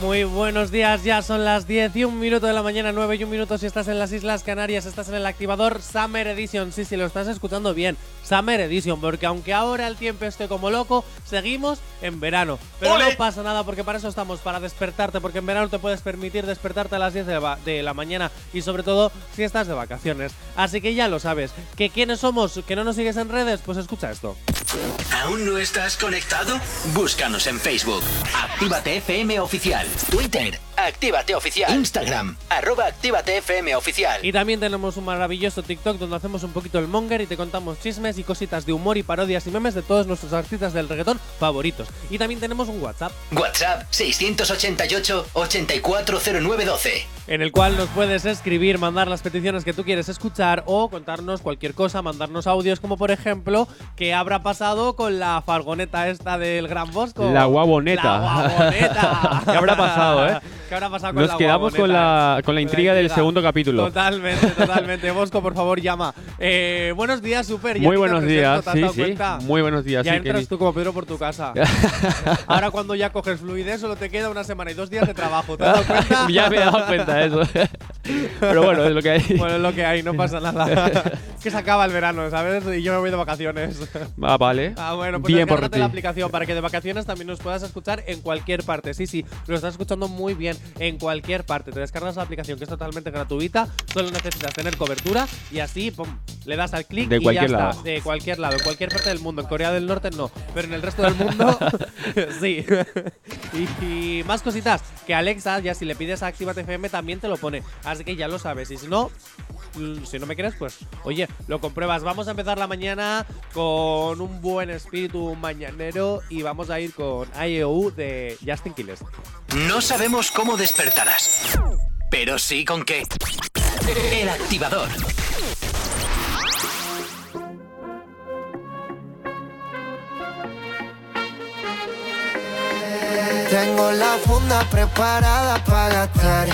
Muy buenos días, ya son las 10 y un minuto de la mañana, 9 y un minuto si estás en las Islas Canarias, estás en el activador Summer Edition, sí, sí, lo estás escuchando bien, Summer Edition, porque aunque ahora el tiempo esté como loco, seguimos en verano. Pero no pasa nada porque para eso estamos, para despertarte, porque en verano te puedes permitir despertarte a las 10 de la, de la mañana y sobre todo si estás de vacaciones. Así que ya lo sabes, que quiénes somos, que no nos sigues en redes, pues escucha esto. ¿Aún no estás conectado? Búscanos en Facebook. Actívate FM Oficial. Twitter. Actívate Oficial. Instagram. Arroba Actívate FM Oficial. Y también tenemos un maravilloso TikTok donde hacemos un poquito el monger y te contamos chismes y cositas de humor y parodias y memes de todos nuestros artistas del reggaetón favoritos. Y también tenemos un WhatsApp. WhatsApp 688-840912. En el cual nos puedes escribir, mandar las peticiones que tú quieres escuchar o contarnos cualquier cosa, mandarnos audios como por ejemplo que habrá pasado con la fargoneta esta del Gran Bosco. La guaboneta. La guaboneta. ¿Qué habrá pasado, eh? ¿Qué habrá pasado con Nos la quedamos con guaboneta? la, con la intriga del segundo capítulo. Totalmente, totalmente. Bosco, por favor, llama. Eh, buenos días, Super. Muy buenos días, ¿te has sí, sí. cuenta? Muy buenos días, Ya sí, entras tú como Pedro por tu casa. Ahora cuando ya coges fluidez solo te queda una semana y dos días de trabajo. ¿Te has dado cuenta? ya me he dado cuenta de eso. Pero bueno, es lo que hay. Bueno, es lo que hay, no pasa nada. que se acaba el verano, ¿sabes? Y yo me voy de vacaciones. Ah, vale. Ah, bueno, pues Bien por ti. la aplicación para que de vacaciones también nos puedas escuchar en cualquier parte. Sí, sí, lo estás escuchando muy bien en cualquier parte. Te descargas la aplicación que es totalmente gratuita, solo necesitas tener cobertura y así, pum, le das al clic y cualquier ya lado. está. De cualquier lado, en cualquier parte del mundo. En Corea del Norte no, pero en el resto del mundo sí. y, y más cositas, que Alexa ya si le pides a Actívate FM también te lo pone. Así que ya lo sabes. Y si no, Mm, si no me crees, pues oye, lo compruebas. Vamos a empezar la mañana con un buen espíritu mañanero y vamos a ir con IEU de Justin Quiles. No sabemos cómo despertarás, pero sí con qué. El activador. Tengo la funda preparada para gastar.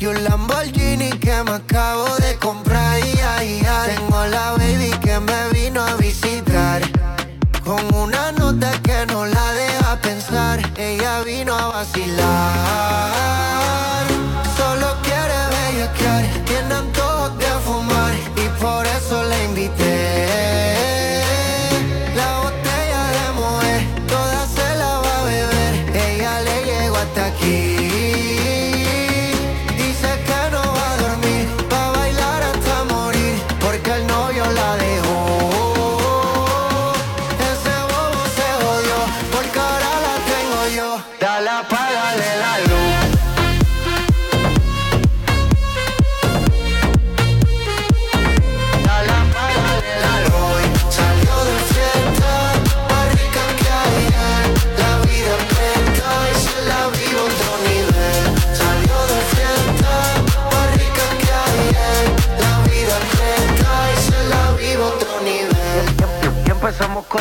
Y un Lamborghini que me acabo de comprar. Y ay, ay. Tengo la baby que me vino a visitar. Con una nota que no la deja pensar. Ella vino a vacilar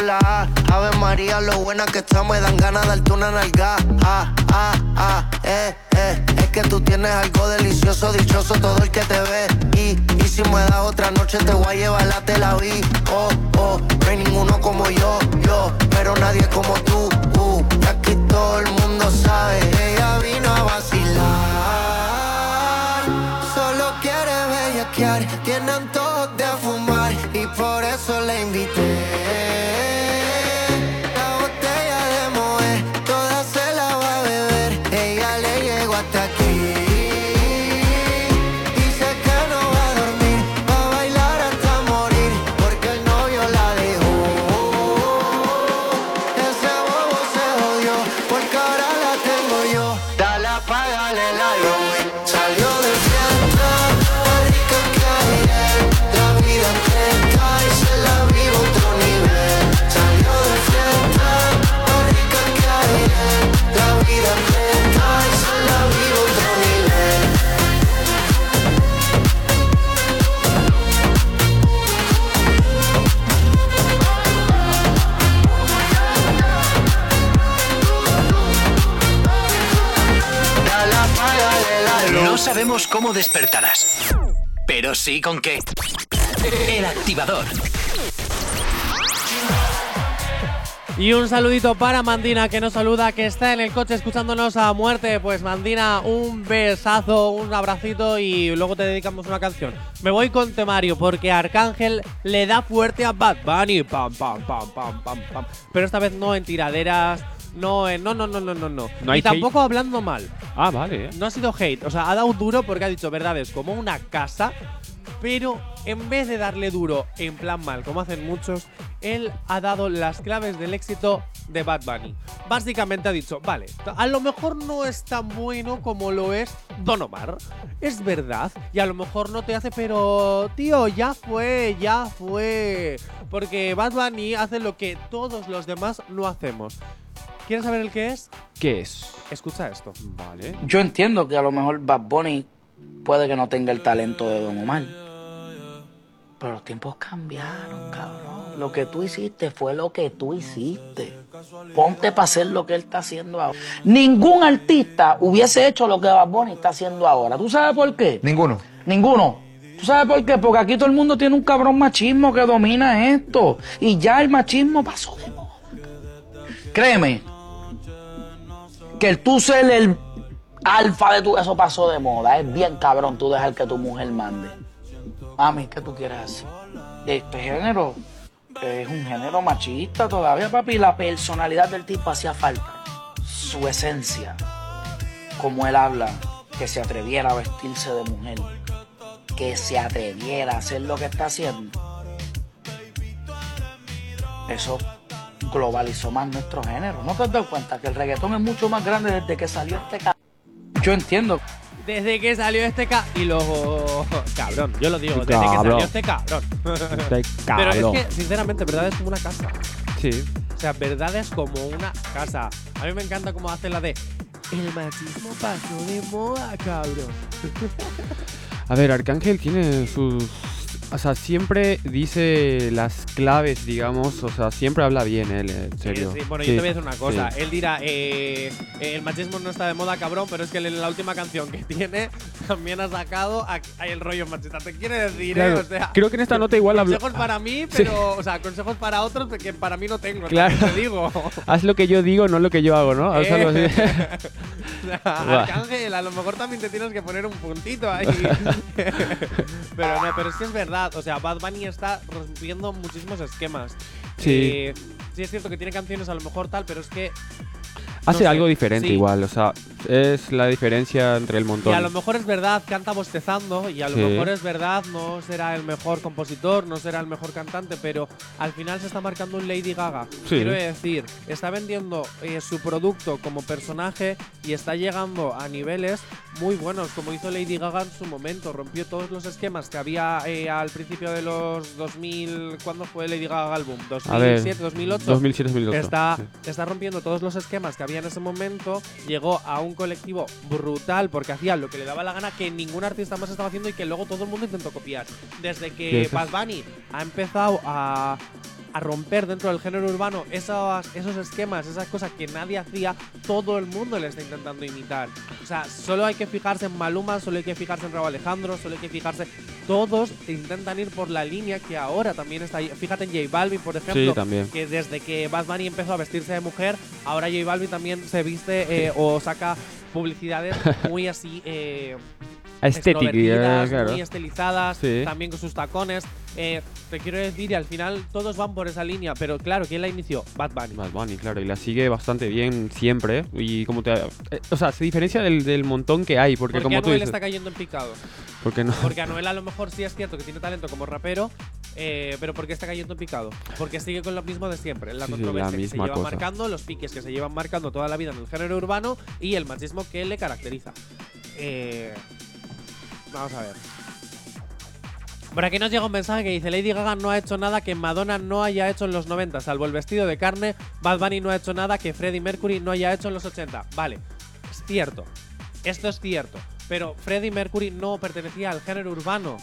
la A. Ave María, lo buena que está Me dan ganas de darte una nalga. Ah, ah, ah, eh, eh. Es que tú tienes algo delicioso Dichoso todo el que te ve. Y, si me das otra noche Te voy a llevar la Tel Aviv Oh, oh, no hay ninguno como yo, yo. Pero nadie como tú, uh. Aquí todo el mundo sabe. Ella vino a vacilar. Solo quiere bellaquear. Tiene antojos sabemos cómo despertarás, pero sí con qué. El activador. Y un saludito para Mandina que nos saluda, que está en el coche escuchándonos a muerte. Pues Mandina, un besazo, un abracito y luego te dedicamos una canción. Me voy con temario porque Arcángel le da fuerte a Bad Bunny. Pam, pam, pam, pam, pam, pam. Pero esta vez no en tiraderas, no en. No, no, no, no, no. no. No hay y tampoco hablando mal. Ah, vale. ¿eh? No ha sido hate, o sea, ha dado duro porque ha dicho verdades como una casa, pero en vez de darle duro en plan mal, como hacen muchos, él ha dado las claves del éxito de Bad Bunny. Básicamente ha dicho, vale, a lo mejor no es tan bueno como lo es Don Omar, es verdad, y a lo mejor no te hace, pero tío, ya fue, ya fue, porque Bad Bunny hace lo que todos los demás no hacemos. ¿Quieres saber el qué es? ¿Qué es? Escucha esto. Vale. Yo entiendo que a lo mejor Bad Bunny puede que no tenga el talento de Don Omar. Pero los tiempos cambiaron, cabrón. Lo que tú hiciste fue lo que tú hiciste. Ponte para hacer lo que él está haciendo ahora. Ningún artista hubiese hecho lo que Bad Bunny está haciendo ahora. ¿Tú sabes por qué? Ninguno. Ninguno. ¿Tú sabes por qué? Porque aquí todo el mundo tiene un cabrón machismo que domina esto. Y ya el machismo pasó de moda. Créeme. Que tú ser el alfa de tu... Eso pasó de moda. Es bien cabrón tú dejar que tu mujer mande. Mami, ¿qué tú quieres hacer? Este género es un género machista todavía, papi. La personalidad del tipo hacía falta. Su esencia. Como él habla, que se atreviera a vestirse de mujer. Que se atreviera a hacer lo que está haciendo. Eso globalizó más nuestro género. ¿No te has dado cuenta que el reggaetón es mucho más grande desde que salió este ca... Yo entiendo Desde que salió este ca... Y luego... Cabrón, yo lo digo, desde que salió este cabrón. Este Pero es que, sinceramente, verdad es como una casa. Sí. O sea, verdad es como una casa. A mí me encanta cómo hace la de... El machismo pasó de moda, cabrón. A ver, Arcángel tiene sus. O sea, siempre dice las claves, digamos. O sea, siempre habla bien él, en serio. Sí, sí, Bueno, Sí, yo te voy a decir una cosa. Él dirá, eh, eh, el machismo no está de moda, cabrón, pero es que en la última canción que tiene también ha sacado a- a el rollo machista. Te quiere decir, Claro, eh? O sea, creo que en esta nota igual habla. consejos para mí, pero, o sea, consejos para otros que para mí no tengo. Claro. Te digo. Haz lo que yo digo, no lo que yo hago, ¿no? Algo así. Sea, Arcángel, a lo mejor también te tienes que poner un puntito ahí. pero no, pero es que es verdad. O sea, Bad Bunny está rompiendo muchísimos esquemas. Sí. Eh, sí, es cierto que tiene canciones a lo mejor tal, pero es que. Hace sé, algo diferente sí. igual, o sea, es la diferencia entre el Y montón. a lo mejor es verdad, canta bostezando, y a lo Sí. mejor es verdad, no será el mejor compositor, no será el mejor cantante, pero al final se está marcando un Lady Gaga. Sí. Quiero decir, está vendiendo eh, su producto como personaje y está llegando a niveles muy buenos, como hizo Lady Gaga en su momento. Rompió todos los esquemas que había eh, al principio de los 2000. ¿Cuándo fue Lady Gaga álbum? A ver, ¿2007, 2008? 2007, 2008. Está, sí. está rompiendo todos los esquemas que había en ese momento. Llegó a un colectivo brutal porque hacía lo que le daba la gana que ningún artista más estaba haciendo y que luego todo el mundo intentó copiar. Desde que Bad Bunny ha empezado a, a romper dentro del género urbano esos, esos esquemas, esas cosas que nadie hacía, todo el mundo le está intentando imitar. O sea, solo hay que fijarse en Maluma, solo hay que fijarse en Raúl Alejandro, solo hay que fijarse. Todos intentan ir por la línea que ahora también está ahí. Fíjate en J Balvin, por ejemplo Sí, también. que desde que Bad Bunny empezó a vestirse de mujer, ahora J Balvin también se viste eh, o saca publicidades muy así eh, Estética, extrovertidas, claro. muy estilizadas, Sí. también con sus tacones. Eh, te quiero decir, y al final todos van por esa línea, pero claro, ¿quién la inició? Bad Bunny. Bad Bunny, claro, y la sigue bastante bien siempre. Y como te. eh, o sea, se diferencia del, del montón que hay, porque, Porque como tú Anuel dices. está cayendo en picado. Porque no. Porque Anuel a lo mejor sí es cierto que tiene talento como rapero, eh, pero ¿por qué está cayendo en picado? Porque sigue con lo mismo de siempre, la Sí, controversia la que se lleva cosa. marcando, los piques que se llevan marcando toda la vida en el género urbano y el machismo que le caracteriza. Eh, vamos a ver. Por aquí nos llega un mensaje que dice Lady Gaga no ha hecho nada que Madonna no haya hecho en los 90, salvo el vestido de carne. Bad Bunny no ha hecho nada que Freddie Mercury no haya hecho en los 80. Vale, es cierto. Esto es cierto. Pero Freddie Mercury no pertenecía al género urbano.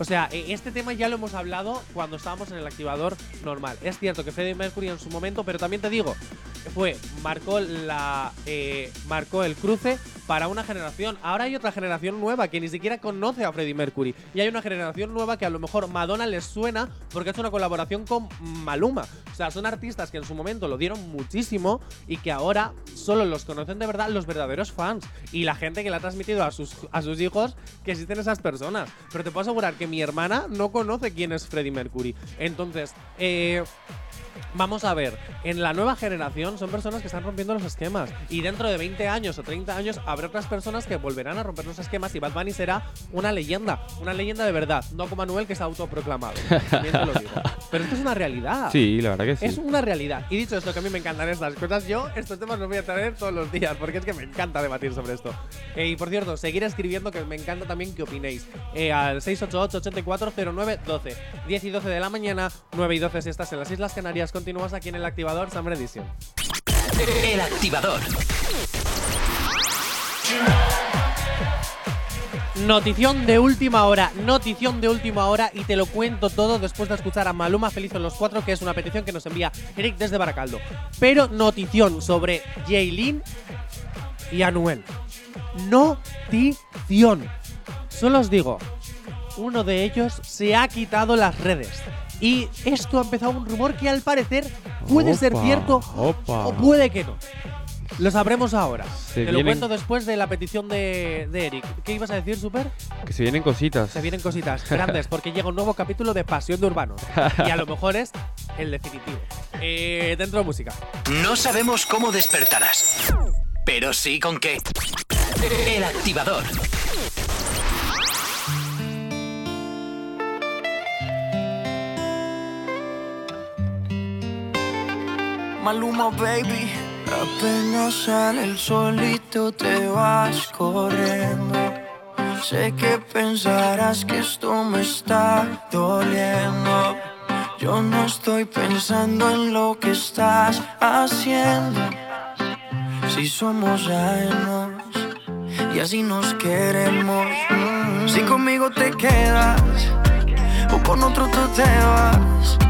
O sea, eh, este tema ya lo hemos hablado cuando estábamos en el activador normal. Es cierto que Freddie Mercury en su momento, pero también te digo, fue marcó la eh, marcó el cruce para una generación. Ahora hay otra generación nueva que ni siquiera conoce a Freddie Mercury. Y hay una generación nueva que a lo mejor Madonna les suena porque ha hecho una colaboración con Maluma. O sea, son artistas que en su momento lo dieron muchísimo y que ahora solo los conocen de verdad los verdaderos fans y la gente que le ha transmitido a sus, a sus hijos que existen esas personas. Pero te puedo asegurar que mi hermana no conoce quién es Freddie Mercury. Entonces, eh, Vamos a ver, en la nueva generación son personas que están rompiendo los esquemas. Y dentro de 20 años o 30 años habrá otras personas que volverán a romper los esquemas y Bad Bunny será una leyenda. Una leyenda de verdad, no como Manuel que es autoproclamado. También te lo digo. Pero esto es una realidad. Sí, la verdad que sí. Es una realidad. Y dicho esto, que a mí me encantan estas cosas, yo estos temas los voy a traer todos los días, porque es que me encanta debatir sobre esto. Eh, y por cierto, seguir escribiendo, que me encanta también que opinéis. Eh, al 688-8409-12. 10 y 12 de la mañana, 9 y 12 si estás en las Islas Canarias. Continúas aquí en el activador Summer Edition. El activador. Notición de última hora, notición de última hora y te lo cuento todo después de escuchar a Maluma Feliz en los Cuatro, que es una petición que nos envía Eric desde Baracaldo. Pero notición sobre Jaylin y Anuel. Notición. Solo os digo, uno de ellos se ha quitado las redes. Y esto ha empezado un rumor que al parecer puede ser cierto opa. o puede que no. Lo sabremos ahora. Se Te lo vienen- cuento después de la petición de, de Eric. ¿Qué ibas a decir, Super? Que se vienen cositas. Se vienen cositas grandes porque llega un nuevo capítulo de Pasión de Urbanos. Y a lo mejor es el definitivo. Eh, dentro de música. No sabemos cómo despertarás, pero sí con qué. El activador. Maluma, baby. Apenas sale el solito te vas corriendo. Sé que pensarás que esto me está doliendo. Yo no estoy pensando en lo que estás haciendo. Si somos ajenos y así nos queremos. Si conmigo te quedas o con otro tú te vas.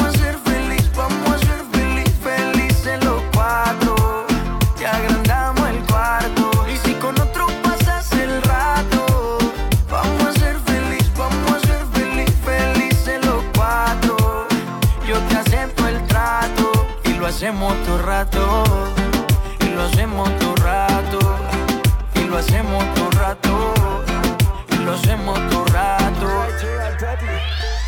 hacemos todo rato. Y lo hacemos todo rato. Y lo hacemos todo rato. Y lo hacemos todo rato.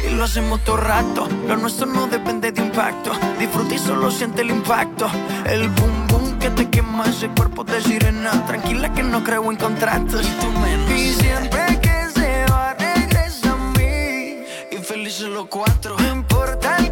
Y lo hacemos todo rato. Lo nuestro no depende de impacto. Disfruta y solo siente el impacto. El boom boom que te quema ese cuerpo de sirena. Tranquila que no creo en contratos. Y tú menos. Y siempre que se va, regresa a mí. Y felices los cuatro. No importa el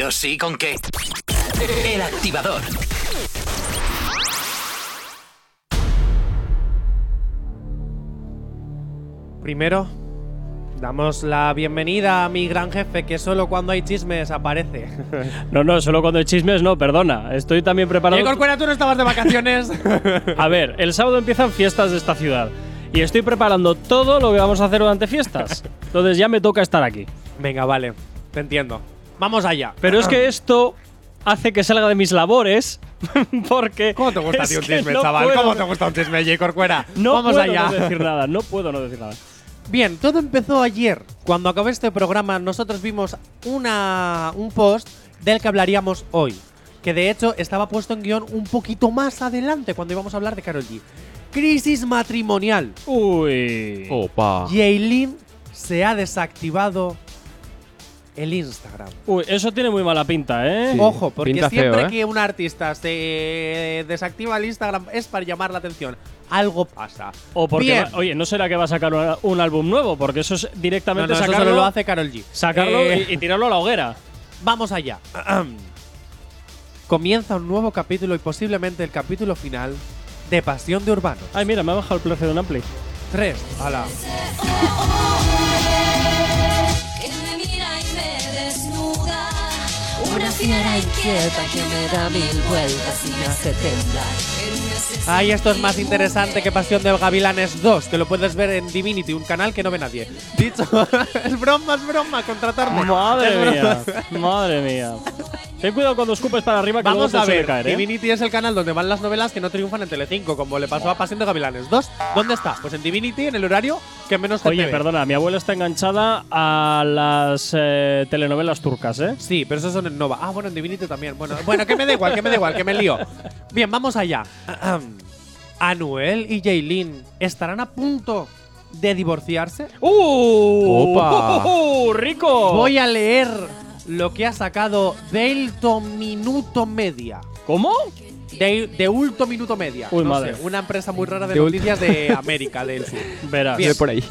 Eso sí, ¿con qué? El activador. Primero, damos la bienvenida a mi gran jefe que solo cuando hay chismes aparece. No, no, solo cuando hay chismes, no, perdona. Estoy también preparado. Oye, Corcuera, tú no estabas de vacaciones. A ver, el sábado empiezan fiestas de esta ciudad. Y estoy preparando todo lo que vamos a hacer durante fiestas. Entonces ya me toca estar aquí. Venga, vale, te entiendo. Vamos allá. Pero es que esto hace que salga de mis labores. Porque. ¿Cómo te gusta a ti un chisme, no chaval? puedo- ¿Cómo te gusta un chisme, J. Corcuera? No Vamos puedo allá. no decir nada, no puedo no decir nada. Bien, todo empezó ayer. Cuando acabó este programa, nosotros vimos una, un post del que hablaríamos hoy. Que de hecho estaba puesto en guion un poquito más adelante cuando íbamos a hablar de Carol G. Crisis matrimonial. Uy. Opa. Yailin se ha desactivado el Instagram. Uy, eso tiene muy mala pinta, ¿eh? Sí. Ojo, porque pinta feo, siempre ¿eh? que un artista se desactiva el Instagram es para llamar la atención. Algo pasa. O porque, Bien. va- oye, ¿no será que va a sacar un álbum nuevo? Porque eso es directamente no, eso sacarlo, solo lo hace Carol G. sacarlo Eh, y, y tirarlo a la hoguera. Vamos allá. Comienza un nuevo capítulo y posiblemente el capítulo final de Pasión de Urbano. Ay, mira, me ha bajado el precio de un ampli. 3. Ala. Una fiera inquieta que me da mil vueltas y me hace temblar. Ay, esto es más interesante que Pasión de Gavilanes 2, que lo puedes ver en Divinity, un canal que no ve nadie. Dicho, es broma, es broma, contratarme. Madre mía, madre mía. Ten cuidado cuando escupes para arriba que Vamos luego te a ver, caer, ¿eh? Divinity es el canal donde van las novelas que no triunfan en Telecinco, como le pasó a Pasión de Gavilanes 2. ¿Dónde está? Pues en Divinity, en el horario que menos gente Oye, ve. perdona, mi abuela está enganchada a las eh, telenovelas turcas, ¿eh? Sí, pero esos son en Nova. Ah, bueno, en Divinity también. Bueno, bueno, que me da igual, que me da igual, que me lío. Bien, vamos allá. Anuel y Jaylin estarán a punto de divorciarse. ¡Uh! Opa. ¡Uh, rico! Voy a leer lo que ha sacado Delto Minuto Media. ¿Cómo? De, de Ulto Minuto Media. Uy, no madre. sé, una empresa muy rara de, noticias de América del Sur. Verás. Bien. Por ahí.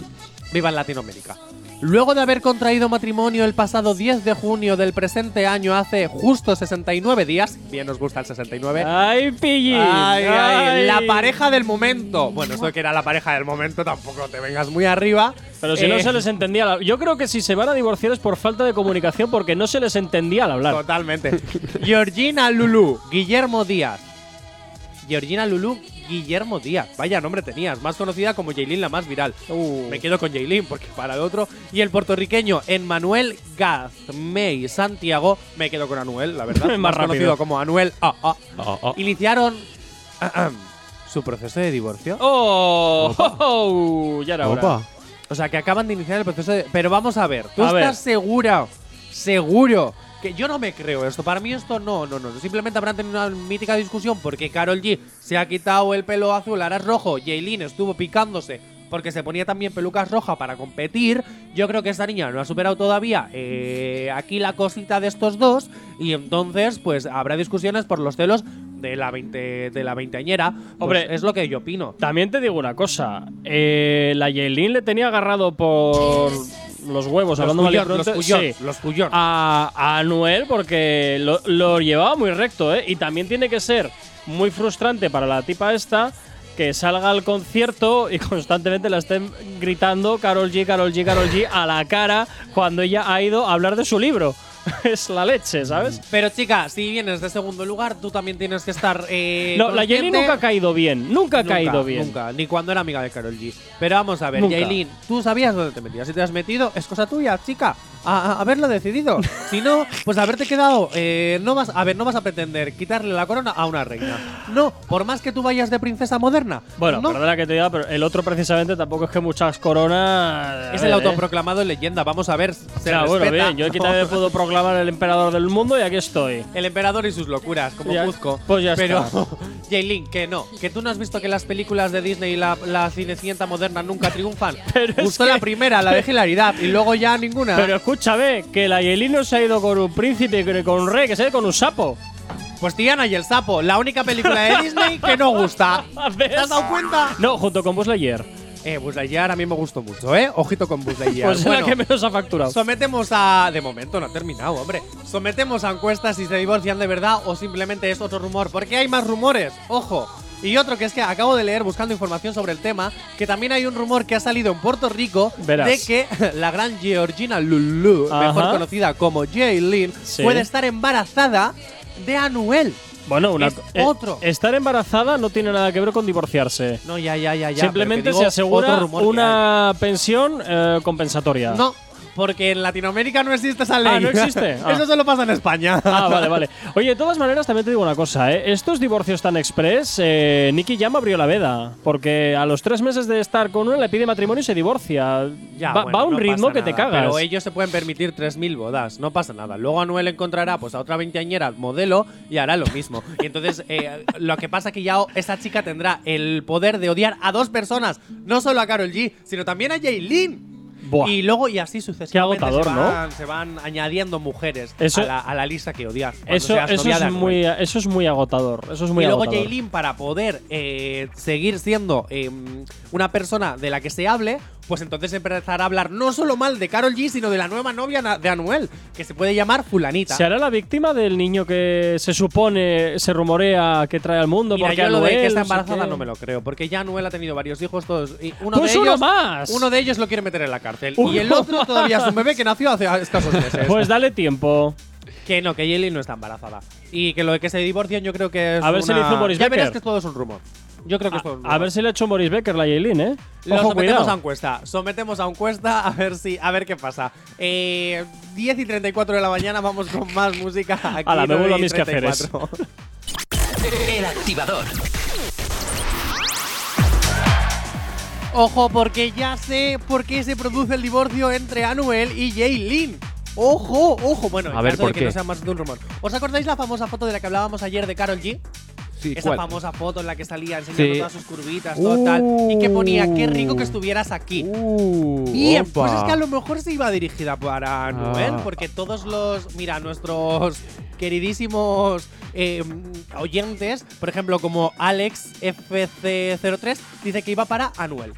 Viva en Latinoamérica. Luego de haber contraído matrimonio el pasado 10 de junio del presente año, hace justo 69 días, bien nos gusta el 69, ¡Ay, pillín! Ay, ay, la pareja del momento. Bueno, eso que era la pareja del momento, tampoco te vengas muy arriba. Pero si no Eh, se les entendía. al- Yo creo que si se van a divorciar es por falta de comunicación porque no se les entendía al hablar. Totalmente. Georgina Lulú, Guillermo Díaz. Georgina Lulú, Guillermo Díaz. Vaya nombre tenías, más conocida como Jaylin la más viral. Uh. Me quedo con Jaylin porque para el otro. Y el puertorriqueño Emmanuel Gazmey Santiago. Me quedo con Anuel, la verdad. Más más conocido como Anuel. Ah, ah. Oh, oh. Iniciaron su proceso de divorcio. ¡Oh! oh, ya era. Opa. O sea, que acaban de iniciar el proceso de. Pero vamos a ver, ¿tú A estás ver. segura? Seguro. Que yo no me creo esto. Para mí esto no, no, no. Simplemente habrán tenido una mítica discusión porque Carol G se ha quitado el pelo azul, ahora es rojo. Jaylin estuvo picándose porque se ponía también pelucas rojas para competir. Yo creo que esta niña no ha superado todavía eh, aquí la cosita de estos dos. Y entonces, pues habrá discusiones por los celos de la, 20, de la veinteañera. Pues, Hombre. es lo que yo opino. También te digo una cosa. Eh, la Yailin le tenía agarrado por los huevos, Los hablando mal y cuyón, los pronto, cuyón, sí, los a, a Anuel porque lo, lo llevaba muy recto, ¿eh? Y también tiene que ser muy frustrante para la tipa esta que salga al concierto y constantemente la estén gritando Carol G, Carol G, Carol G a la cara cuando ella ha ido a hablar de su libro. es la leche, ¿sabes? Pero chica, si vienes de segundo lugar, tú también tienes que estar. Eh, No, la consciente- nunca ha caído bien, nunca ha Nunca, caído bien. Nunca, ni cuando era amiga de Carol G. Pero vamos a ver. Yailin, tú sabías dónde te metías. Si te has metido, es cosa tuya, chica. A, a- haberlo decidido. si no, pues haberte quedado. eh, no vas, a ver, no vas a pretender quitarle la corona a una reina. No, por más que tú vayas de princesa moderna. Bueno, no. perdona que te diga, pero el otro precisamente tampoco es que muchas coronas. Es el ¿eh? autoproclamado leyenda. Vamos a ver. Se bueno, bien, yo aquí también puedo proclamar el emperador del mundo y aquí estoy. El emperador y sus locuras, como Ya- Cuzco. pues ya Pero. Jaylin, que no. Que tú no has visto que las películas de Disney y la, la cinecienta moderna nunca triunfan. Pero es Gustó que- la primera, la de hilaridad, y luego ya ninguna. Pero escúchame, que la Yelin no se ha ido con un príncipe, con un rey, que se ha ido con un sapo. pues Tiana y el sapo, la única película de Disney que no gusta. ¿Te has dado cuenta? No, junto con Buzz Lightyear. Eh, Buzz Lightyear a mí me gustó mucho, ¿eh? Ojito con Buzz Lightyear. Pues es la que menos ha facturado. Sometemos a. De momento no ha terminado, hombre. Sometemos a encuestas si se divorcian de verdad o simplemente es otro rumor. Porque hay más rumores, ojo. Y otro que es que acabo de leer buscando información sobre el tema, que también hay un rumor que ha salido en Puerto Rico Verás. de que la gran Georgina Lulu, mejor conocida como Jaylin, Sí. puede estar embarazada de Anuel. Bueno, una, Es eh, otro. estar embarazada no tiene nada que ver con divorciarse. No, ya, ya, ya, ya. Simplemente se asegura una pensión eh, compensatoria. No, porque en Latinoamérica no existe esa ley. Ah, ¿no existe? Ah. Eso solo pasa en España. Ah, vale, vale. Oye, de todas maneras, también te digo una cosa, ¿eh? Estos divorcios tan express, eh, Nicky Jam abrió la veda. Porque a los tres meses de estar con uno le pide matrimonio y se divorcia. Ya, va, bueno, va a un no ritmo que te cagas. Pero ellos se pueden permitir 3.000 bodas, no pasa nada. Luego Anuel encontrará pues a otra veinteañera modelo y hará lo mismo. Y entonces eh, lo que pasa que ya esa chica tendrá el poder de odiar a dos personas, no solo a Carol G, sino también a Jaylin. Buah. Y luego y así sucesivamente agotador, se, ¿no? van, se van añadiendo mujeres Eso- a, la, a la lista que odiar. cuando Eso, eso, es muy, eso es muy agotador. Eso es muy y luego. Jaylin, para poder eh, seguir siendo eh, una persona de la que se hable, pues entonces empezará a hablar no solo mal de Carol G, sino de la nueva novia de Anuel, que se puede llamar Fulanita. ¿Se hará la víctima del niño que se supone, se rumorea que trae al mundo? Mira, porque yo lo de Anuel, que está embarazada no me lo creo, porque ya Anuel ha tenido varios hijos, todos. Y uno Pues de uno ellos, más. Uno de ellos lo quiere meter en la cárcel. Uno y el otro todavía es un bebé que nació hace escasos meses. Pues dale tiempo. que no, que Jaylin no está embarazada. Y que lo de que se divorcian yo creo que es A ver si le hizo Boris Ya verás que todo es un rumor. Yo creo que un A, a ver si le ha hecho Maurice Becker la Yailin, ¿eh? Lo Ojo, sometemos cuidado. a encuesta. Sometemos a encuesta a ver si a ver qué pasa. Eh, 10 y 34 de la mañana vamos con más música aquí. Ala, me 9 vuelvo a mis quehaceres. 34. El activador. Ojo, porque ya sé por qué se produce el divorcio entre Anuel y Jaylin. Ojo, ojo. Bueno, en A ver, caso ¿por de que qué? no sea más de un rumor. ¿Os acordáis la famosa foto de la que hablábamos ayer de Carol G? Sí, Esa ¿cuál? famosa foto en la que salía enseñando Sí. todas sus curvitas, todo tal. Y que ponía, qué rico que estuvieras aquí. Uh, Bien, opa. pues es que a lo mejor se iba dirigida para Anuel, Ah. porque todos los, mira, nuestros queridísimos eh, oyentes, por ejemplo, como Alex FC03, dice que iba para Anuel.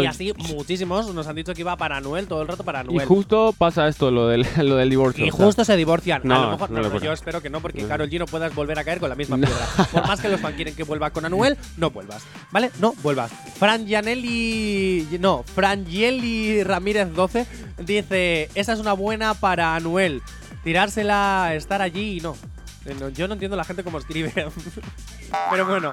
Y así muchísimos nos han dicho que iba para Anuel, todo el rato para Y Anuel. justo pasa esto, lo del, lo del divorcio. Y o sea. justo se divorcian. a No, lo mejor, no no, lo yo espero que no, porque. Carol G no puedas volver a caer con la misma piedra. Por más que los fans quieren que vuelva con Anuel, no vuelvas. ¿Vale? No vuelvas. Fran Gianelli. No, Fran Gielli Ramírez 12 dice: Esa es una buena para Anuel. Tirársela, estar allí y no. Eh, no, Yo no entiendo la gente cómo escribe. Pero bueno.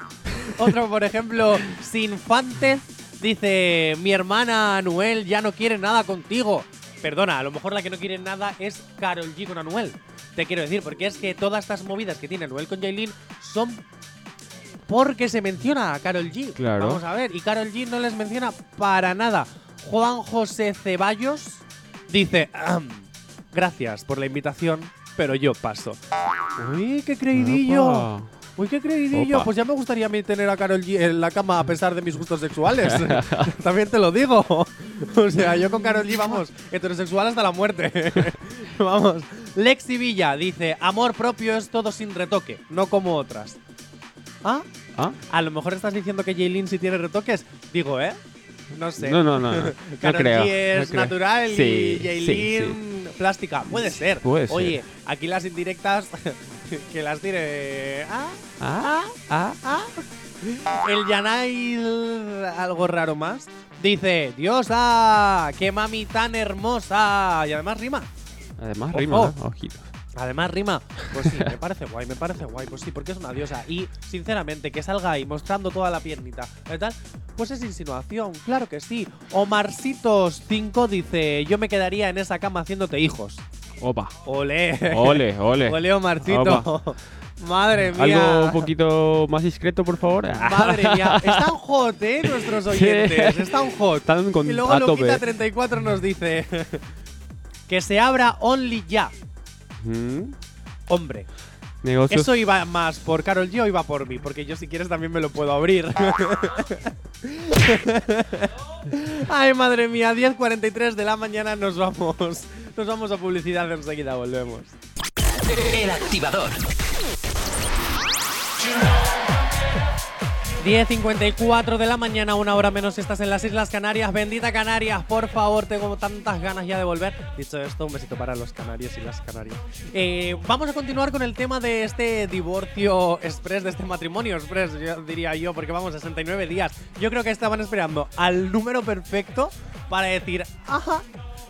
Otro, por ejemplo, Sinfante dice: Mi hermana Anuel ya no quiere nada contigo. Perdona, a lo mejor la que no quiere nada es Carol G con Anuel. Te quiero decir, porque es que todas estas movidas que tiene Anuel con Jaylin son porque se menciona a Carol G. Claro. Vamos a ver, y Carol G no les menciona para nada. Juan José Ceballos dice: "Ahem, Gracias por la invitación, pero yo paso. Uy, qué creidillo. Opa. Uy, qué creidillo. Opa. Pues ya me gustaría a mí tener a Carol G en la cama a pesar de mis gustos sexuales. También te lo digo. O sea, yo con Carol G, vamos, heterosexual hasta la muerte. vamos. Lexi Villa dice: Amor propio es todo sin retoque, no como otras. ¿Ah? ¿Ah? A lo mejor estás diciendo que Jaylin sí tiene retoques. Digo, ¿eh? No sé. No, no, no. no. Creo. G es no creo. natural Sí, y sí, Jaylin plástica. Puede ser. Puede ser. Oye, aquí las indirectas que las tire. Ah, Ah, ah. ah. El Yanail, algo raro más, dice: Diosa, qué mami tan hermosa. Y además rima. Además, Ojo. rima, ¿eh? ojito. Además rima. Pues sí, me parece guay, me parece guay. Pues sí, porque es una diosa. Y sinceramente, que salga ahí mostrando toda la piernita y tal, pues es insinuación, claro que sí. Omarcitos5 dice: Yo me quedaría en esa cama haciéndote hijos. Opa. Ole. Ole, ole. Ole, Omarcito. Madre mía. Algo un poquito más discreto, por favor. Madre mía, están hot, ¿eh? Nuestros oyentes, están hot. Están con- y luego a tope. Loquita34 nos dice que se abra Only Ya. Mm, Hombre, Negocios. ¿eso iba más por Carol G o iba por mí? Porque yo si quieres también me lo puedo abrir. Ay, madre mía, 10.43 de la mañana nos vamos. Nos vamos a publicidad, enseguida volvemos. El activador. 10.54 de la mañana, una hora menos estás en las Islas Canarias. Bendita Canarias, por favor, tengo tantas ganas ya de volver. Dicho esto, un besito para los canarios y las canarias. Eh, vamos a continuar con el tema de este divorcio express, de este matrimonio express, yo diría yo, porque vamos, 69 días. Yo creo que estaban esperando al número perfecto para decir, ajá,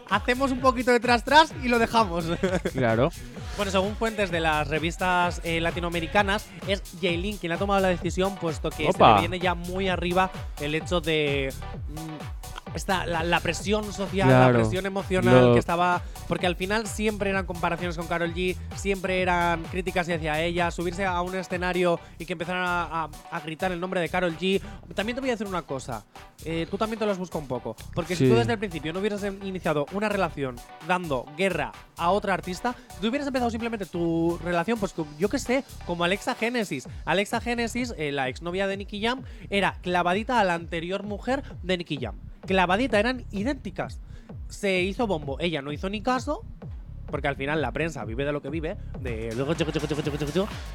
hacemos un poquito de tras tras y lo dejamos. Claro. Bueno, según fuentes de las revistas eh, latinoamericanas, es Jaylin quien ha tomado la decisión, puesto que se Opa. le viene ya muy arriba el hecho de. mm, esta, la, la presión social, Claro. la presión emocional Lo- que estaba. Porque al final siempre eran comparaciones con Carol G, siempre eran críticas hacia ella, subirse a un escenario y que empezaran a, a- a gritar el nombre de Carol G. También te voy a decir una cosa, eh, tú también te los buscas un poco. Porque si tú desde el principio no hubieras iniciado una relación dando guerra a otra artista, si tú hubieras empezado simplemente tu relación, pues yo que sé, como Alexa Genesis. Alexa Genesis, eh, la exnovia de Nicky Jam, era clavadita a la anterior mujer de Nicky Jam. Clavadita, eran idénticas. Se hizo bombo, ella no hizo ni caso. Porque al final la prensa vive de lo que vive, de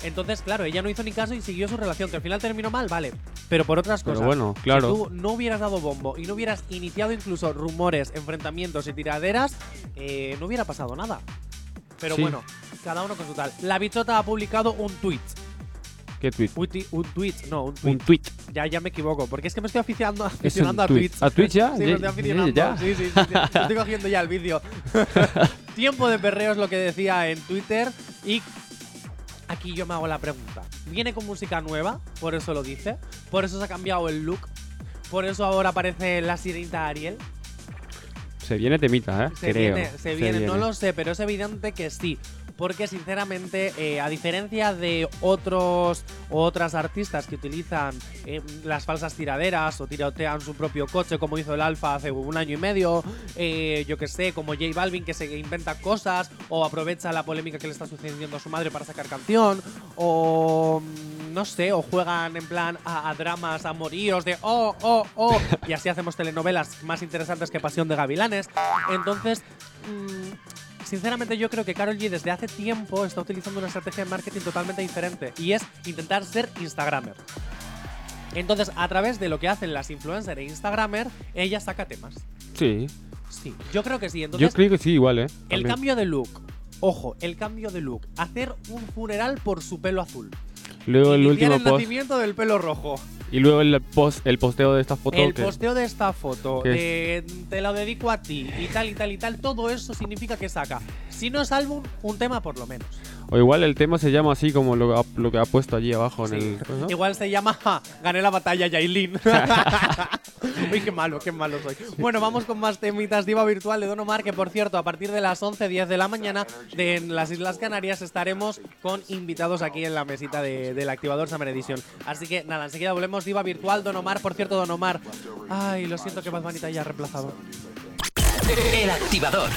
entonces, claro, ella no hizo ni caso y siguió su relación, que al final terminó mal, vale. Pero por otras Pero cosas. bueno, claro. Si tú no hubieras dado bombo y no hubieras iniciado incluso rumores, enfrentamientos y tiraderas, eh, no hubiera pasado nada. Pero Sí. bueno, cada uno con su tal. La bichota ha publicado un tweet. ¿Qué tweet? Un, tweet, no, un tweet. Un tweet. Ya, ya me equivoco, porque es que me estoy aficionando, aficionando a tweet. tweets. ¿A tweets ya? Sí, me estoy aficionando. ya. Sí, sí, sí, estoy cogiendo ya el vídeo. Tiempo de perreo es lo que decía en Twitter. Y aquí yo me hago la pregunta. ¿Viene con música nueva? Por eso lo dice. Por eso se ha cambiado el look. Por eso ahora aparece la sirenita Ariel. Se viene temita, ¿eh? Se Creo. viene, se viene, no lo sé, pero es evidente que sí. Porque sinceramente, eh, a diferencia de otros otras artistas que utilizan eh, las falsas tiraderas o tirotean su propio coche, como hizo el Alfa hace un año y medio, eh, yo que sé, como J Balvin que se inventa cosas o aprovecha la polémica que le está sucediendo a su madre para sacar canción, o mm, no sé, o juegan en plan a, a dramas amoríos de oh, oh, oh, y así hacemos telenovelas más interesantes que Pasión de Gavilanes. Entonces, mm, sinceramente yo creo que Carol G desde hace tiempo está utilizando una estrategia de marketing totalmente diferente y es intentar ser Instagramer. Entonces, a través de lo que hacen las influencers e Instagramer, ella saca temas. Sí. Sí, yo creo que sí. Entonces, Yo creo que sí, igual, ¿eh? el cambio de look. Ojo, el cambio de look. Hacer un funeral por su pelo azul. Luego el último el post. nacimiento del pelo rojo. Y luego el post, el posteo de esta foto. El posteo de esta foto, ¿Qué de te lo dedico a ti y tal y tal y tal, todo eso significa que saca, si no es álbum, un tema por lo menos. O igual el tema se llama así como lo, ha- lo que ha puesto allí abajo Sí. en el. ¿no? Igual se llama ja, Gané la batalla, Yailin. Uy, qué malo, qué malo soy. Bueno, vamos con más temitas. Diva virtual de Don Omar, que por cierto, a partir de las 11.10 de la mañana de en las Islas Canarias estaremos con invitados aquí en la mesita de- del activador Summer Edition. Así que nada, enseguida volvemos. Diva virtual, Don Omar. Por cierto, Don Omar. Ay, lo siento que Bad Bunny te haya reemplazado. El activador.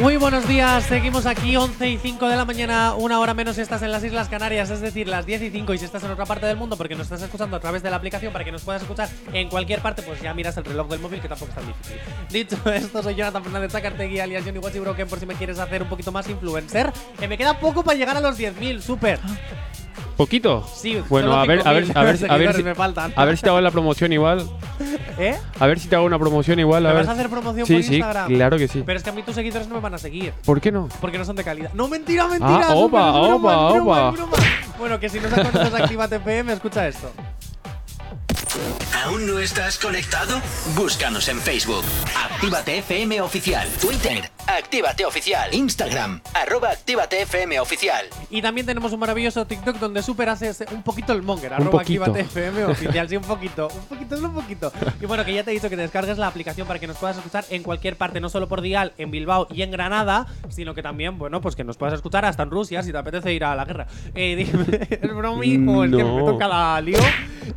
Muy buenos días, seguimos aquí 11 y 5 de la mañana, una hora menos si estás en las Islas Canarias, es decir, las 10 y 5 y si estás en otra parte del mundo porque nos estás escuchando a través de la aplicación para que nos puedas escuchar en cualquier parte, pues ya miras el reloj del móvil que tampoco es tan difícil. Dicho esto, soy Jonathan Fernández Zacartegui, alias Johnny Watchy Broken, por si me quieres hacer un poquito más influencer. Que me queda poco para llegar a los 10.000, súper. ¿Poquito? Sí, Bueno, a ver, a ver, 5.000 a ver, a ver, si, me faltan. a ver si te hago la promoción igual. ¿Eh? A ver si te hago una promoción igual. A ¿Me ver. vas a hacer promoción sí, por sí, Instagram? claro que sí. Pero es que a mí tus seguidores no me van a seguir. ¿Por qué no? Porque no son de calidad. No, mentira, mentira. Ah, opa, broma, opa, broma, opa. broma. Bueno, que si no sabes conoces Actívate FM, escucha esto. ¿Aún no estás conectado? Búscanos en Facebook. Actívate FM Oficial. Twitter. Actívate Oficial. Instagram. Arroba Actívate FM Oficial. Y también tenemos un maravilloso TikTok donde Super hace ese- un poquito el monger. Un arroba poquito. Actívate FM oficial. Sí, un poquito. Un poquito, solo un poquito. Y bueno, que ya te he dicho que te descargues la aplicación para que nos puedas escuchar en cualquier parte, no solo por Dial, en Bilbao y en Granada, sino que también, bueno, pues que nos puedas escuchar hasta en Rusia si te apetece ir a la guerra. Eh, dime, ¿es bromi o es que me toca la lío?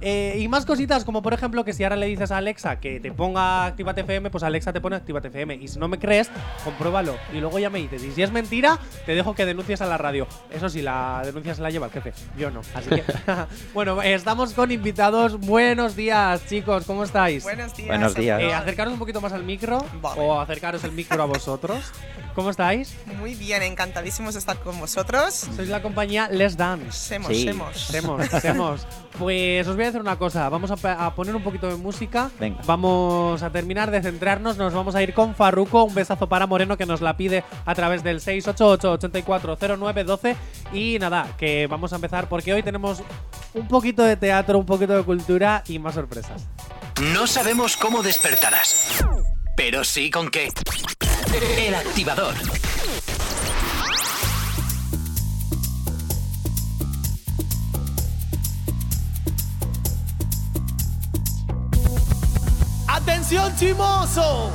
Eh, y más cositas como por ejemplo que si ahora le dices a Alexa que te ponga Actívate FM, pues Alexa te pone Actívate FM. Y si no me crees, compruébalo. Y luego ya me dices. Y si es mentira, te dejo que denuncies a la radio. Eso sí, la denuncia se la lleva el jefe. Yo no. Así que, bueno, estamos con invitados. Buenos días, chicos. ¿Cómo estáis? Buenos días. Buenos días. Eh, acercaros un poquito más al micro Vale. o acercaros el micro a vosotros. ¿Cómo estáis? Muy bien, encantadísimos de estar con vosotros. Sois la compañía Les Dance. Semos, Sí. semos. Semos, semos. Pues os voy a decir una cosa. Vamos a, poner un poquito de música. Venga. Vamos a terminar de centrarnos. Nos vamos a ir con Farruko. Un besazo para Moreno que nos la pide a través del 688-840912. Y nada, que vamos a empezar porque hoy tenemos un poquito de teatro, un poquito de cultura y más sorpresas. No sabemos cómo despertarás, pero sí con qué. El activador. Atención chimoso,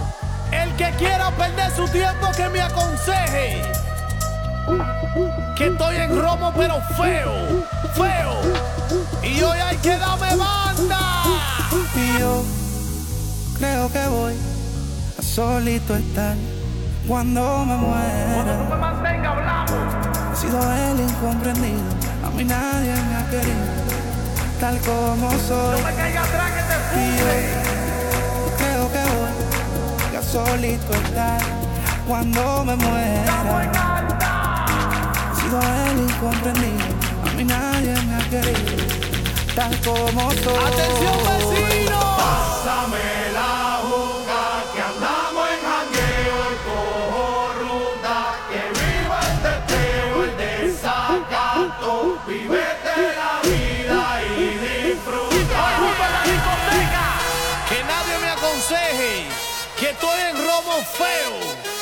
el que quiera perder su tiempo que me aconseje. Que estoy en romo pero feo, feo. Y hoy hay que darme banda. Y yo creo que voy a solito estar cuando me muera. He sido el incomprendido, a mí nadie me ha querido, tal como soy. Y yo creo que voy a solito estar cuando me muera. He sido el incomprendido, a mí nadie me ha querido, tal como soy. Atención vecino. Ocupa estoy en feo, feo,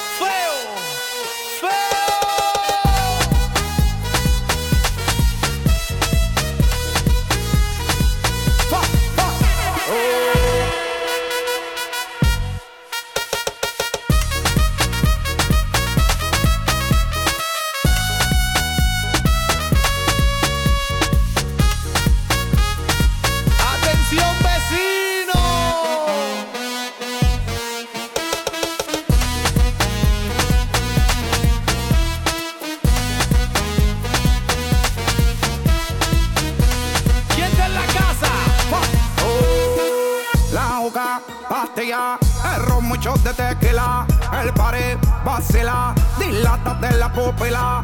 不配啦。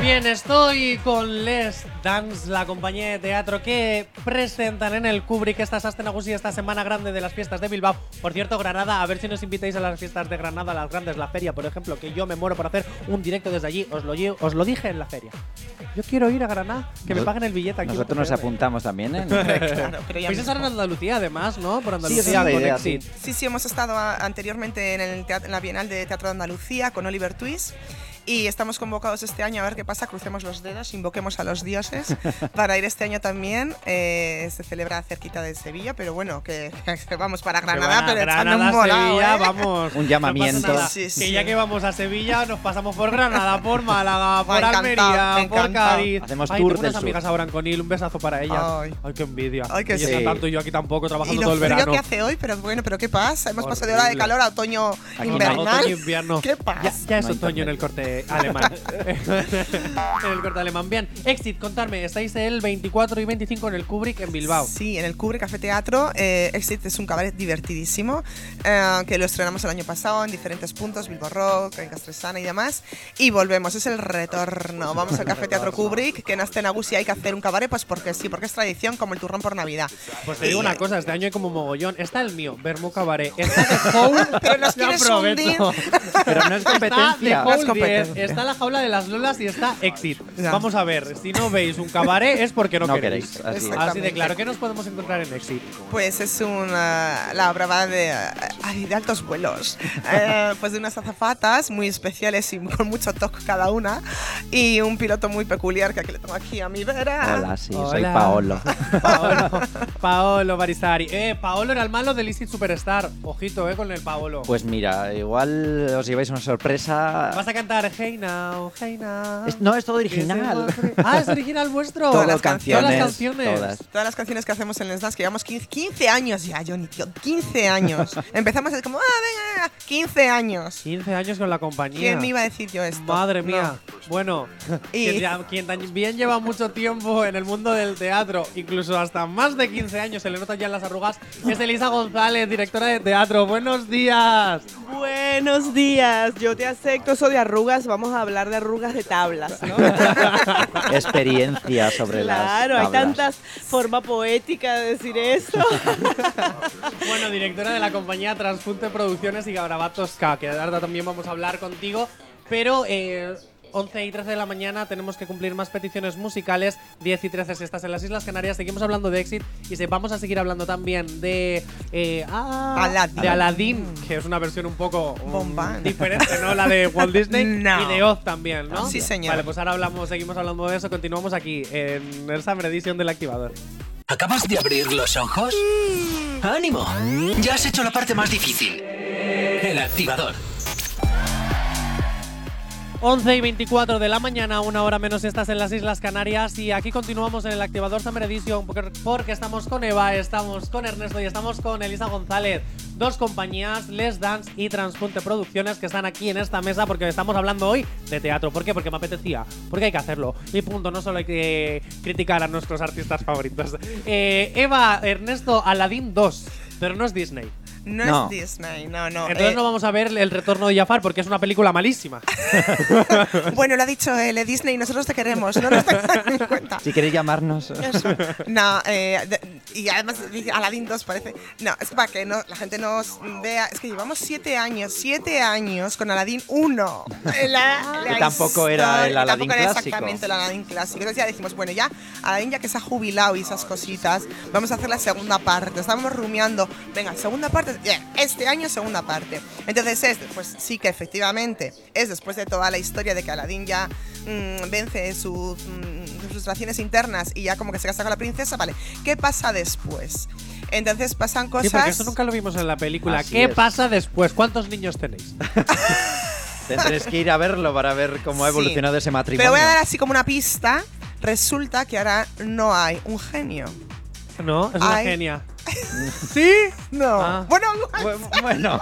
Bien, estoy con Les Dance, la compañía de teatro que presentan en el Kubrick esta Sasten Nagusi, esta semana grande de las fiestas de Bilbao. Por cierto, Granada, a ver si nos invitáis a las fiestas de Granada, las grandes, la feria, por ejemplo, que yo me muero por hacer un directo desde allí. Os lo, os lo dije en la feria. Yo quiero ir a Granada, que me paguen el billete aquí. Nosotros nos apuntamos también, ¿eh? Claro, pero ya Vais a estar en. Andalucía, además, ¿no? Por Sí, Andalucía la con idea, Exit. sí. Sí, sí, hemos estado anteriormente en, el en la Bienal de Teatro de Andalucía con Oliver Twist. Y estamos convocados este año a ver qué pasa. Crucemos los dedos, invoquemos a los dioses para ir este año también. Eh, se celebra cerquita de Sevilla, pero bueno, que, que vamos para Granada, pero echando Granada, un volado, Sevilla, ¿eh? vamos. Un No llamamiento. pasa nada. Sí, Que sí. ya que vamos a Sevilla, nos pasamos por Granada, por Málaga, por Almería, me por. Cádiz. Hacemos Ay, tour tengo del unas sur. amigas ahora en Conil, un besazo para ellas. Ay, Ay. qué envidia. Ay, que Ellas sí. tanto y yo aquí tampoco, Y trabajando lo todo el verano. que hace hoy, pero bueno, pero ¿qué pasa? Hemos pasado de hora de Horrible. calor a otoño Aquí no. invernal. Otoño, invierno. ¿Qué pasa? Ya, ya es No otoño en el corte alemán. en el corte alemán. Bien, Exit, contadme, estáis el 24 y 25 en el Kubrick en Bilbao. Sí, en el Cubre Café Teatro. Eh, Exit es un cabaret divertidísimo eh, que lo estrenamos el año pasado en diferentes puntos, Bilbo Rock, en Castresana y demás. Y volvemos, es el retorno. Vamos al Café Teatro Kubrick, que en Astenagusi hay que hacer un cabaret, pues porque sí, porque es tradición como el turrón por Navidad. Pues te digo Y- una cosa, este año hay como mogollón. Está el mío, Bermú Cabaret. Está. Pero nos Ya quieres aprovecho. hundir. Pero no es competencia. No es Hole 10, competencia. está la jaula de las lolas y está Exit. Vamos a ver, si no veis un cabaret es porque no, No queréis. queréis, así de claro. ¿Qué nos podemos encontrar en Exit? Pues es una, la brava de, ay, de altos vuelos. Eh, pues de unas azafatas muy especiales y con mucho toque cada una. Y un piloto muy peculiar que aquí le tengo aquí a mi vera. Hola, sí, soy Hola. Paolo. Paolo, Paolo Barisari. Eh, Paolo era el malo del Easy Superstar. Ojito, eh, con el Paolo. Pues mira, igual os lleváis una sorpresa. Vas a cantar Hey Now, Hey Now. Es- no, es todo original. Ah, es original vuestro. Todas las canciones. Todas las canciones. todas. Todas las canciones que hacemos en Les Dance, que llevamos 15, 15 años ya, Johnny, tío, 15 años. Empezamos así como, ah, venga, venga, 15 años. 15 años con la compañía. ¿Quién me iba a decir yo esto? Madre No. mía. Bueno, Y- quien, también lleva mucho tiempo en el mundo del teatro, incluso hasta más de 15 años, se le notan ya en las arrugas, es Elisa González, directora de teatro. Buenos días. Buenos días, yo te acepto eso de arrugas, vamos a hablar de arrugas de tablas, ¿no? Experiencia sobre claro, las hay tablas. tantas forma poética de decir eso. Bueno, directora de la compañía Transpunte Producciones y Gabrabatos K, que ahora también vamos a hablar contigo, pero eh, 11 y 13 de la mañana tenemos que cumplir más peticiones musicales, 10 y 13 si estás en las Islas Canarias, seguimos hablando de Exit y se, vamos a seguir hablando también de eh, ah, Aladdin. de Aladdin, que es una versión un poco um, diferente, ¿no? La de Walt Disney No. y de Oz también, ¿no? Sí, señor. Vale, pues ahora hablamos, seguimos hablando de eso, continuamos aquí en el Summer Edition del Activador. ¿Acabas de abrir los ojos? ¡Ánimo! Ya has hecho la parte más difícil. El activador. 11 y 24 de la mañana, una hora menos estás en las Islas Canarias y aquí continuamos en el activador Summer Edition porque, porque estamos con Eva, estamos con Ernesto y estamos con Elisa González, dos compañías, Les Dance y Transpunte Producciones que están aquí en esta mesa porque estamos hablando hoy de teatro. ¿Por qué? Porque me apetecía, porque hay que hacerlo. Y punto, no solo hay que criticar a nuestros artistas favoritos. Eh, Eva, Ernesto, Aladdin 2, pero no es Disney. No, No. es Disney, no, no. Entonces eh, no vamos a ver el retorno de Jafar porque es una película malísima. Bueno, lo ha dicho él, eh, Disney, nosotros te queremos, no nos tengas en cuenta. Si queréis llamarnos. Eso. No, eh, de- y además dice Aladdin 2 parece. No, es para que no, la gente nos vea. Es que llevamos siete años, siete años con Aladdin 1. La- la Que tampoco era el historia- Aladdin tampoco era clásico. exactamente el Aladdin clásico. Entonces ya dijimos, bueno, ya Aladdin ya que se ha jubilado y esas cositas, vamos a hacer la segunda parte. Estábamos rumiando, venga, segunda parte, este año segunda parte. Entonces es, pues sí que efectivamente es después de toda la historia de que Aladdin ya mm, vence sus mm, frustraciones internas y ya como que se casa con la princesa, vale, ¿qué pasa después? Entonces pasan Sí, cosas... porque eso nunca lo vimos en la película. Así ¿Qué es. pasa después? ¿Cuántos niños tenéis? Tendréis que ir a verlo para ver cómo ha Sí. evolucionado ese matrimonio. Pero voy a dar así como una pista. Resulta que ahora no hay un genio. No, es una Ay. genia. ¿Sí? No. Ah. Bueno, Bu- bueno. bueno.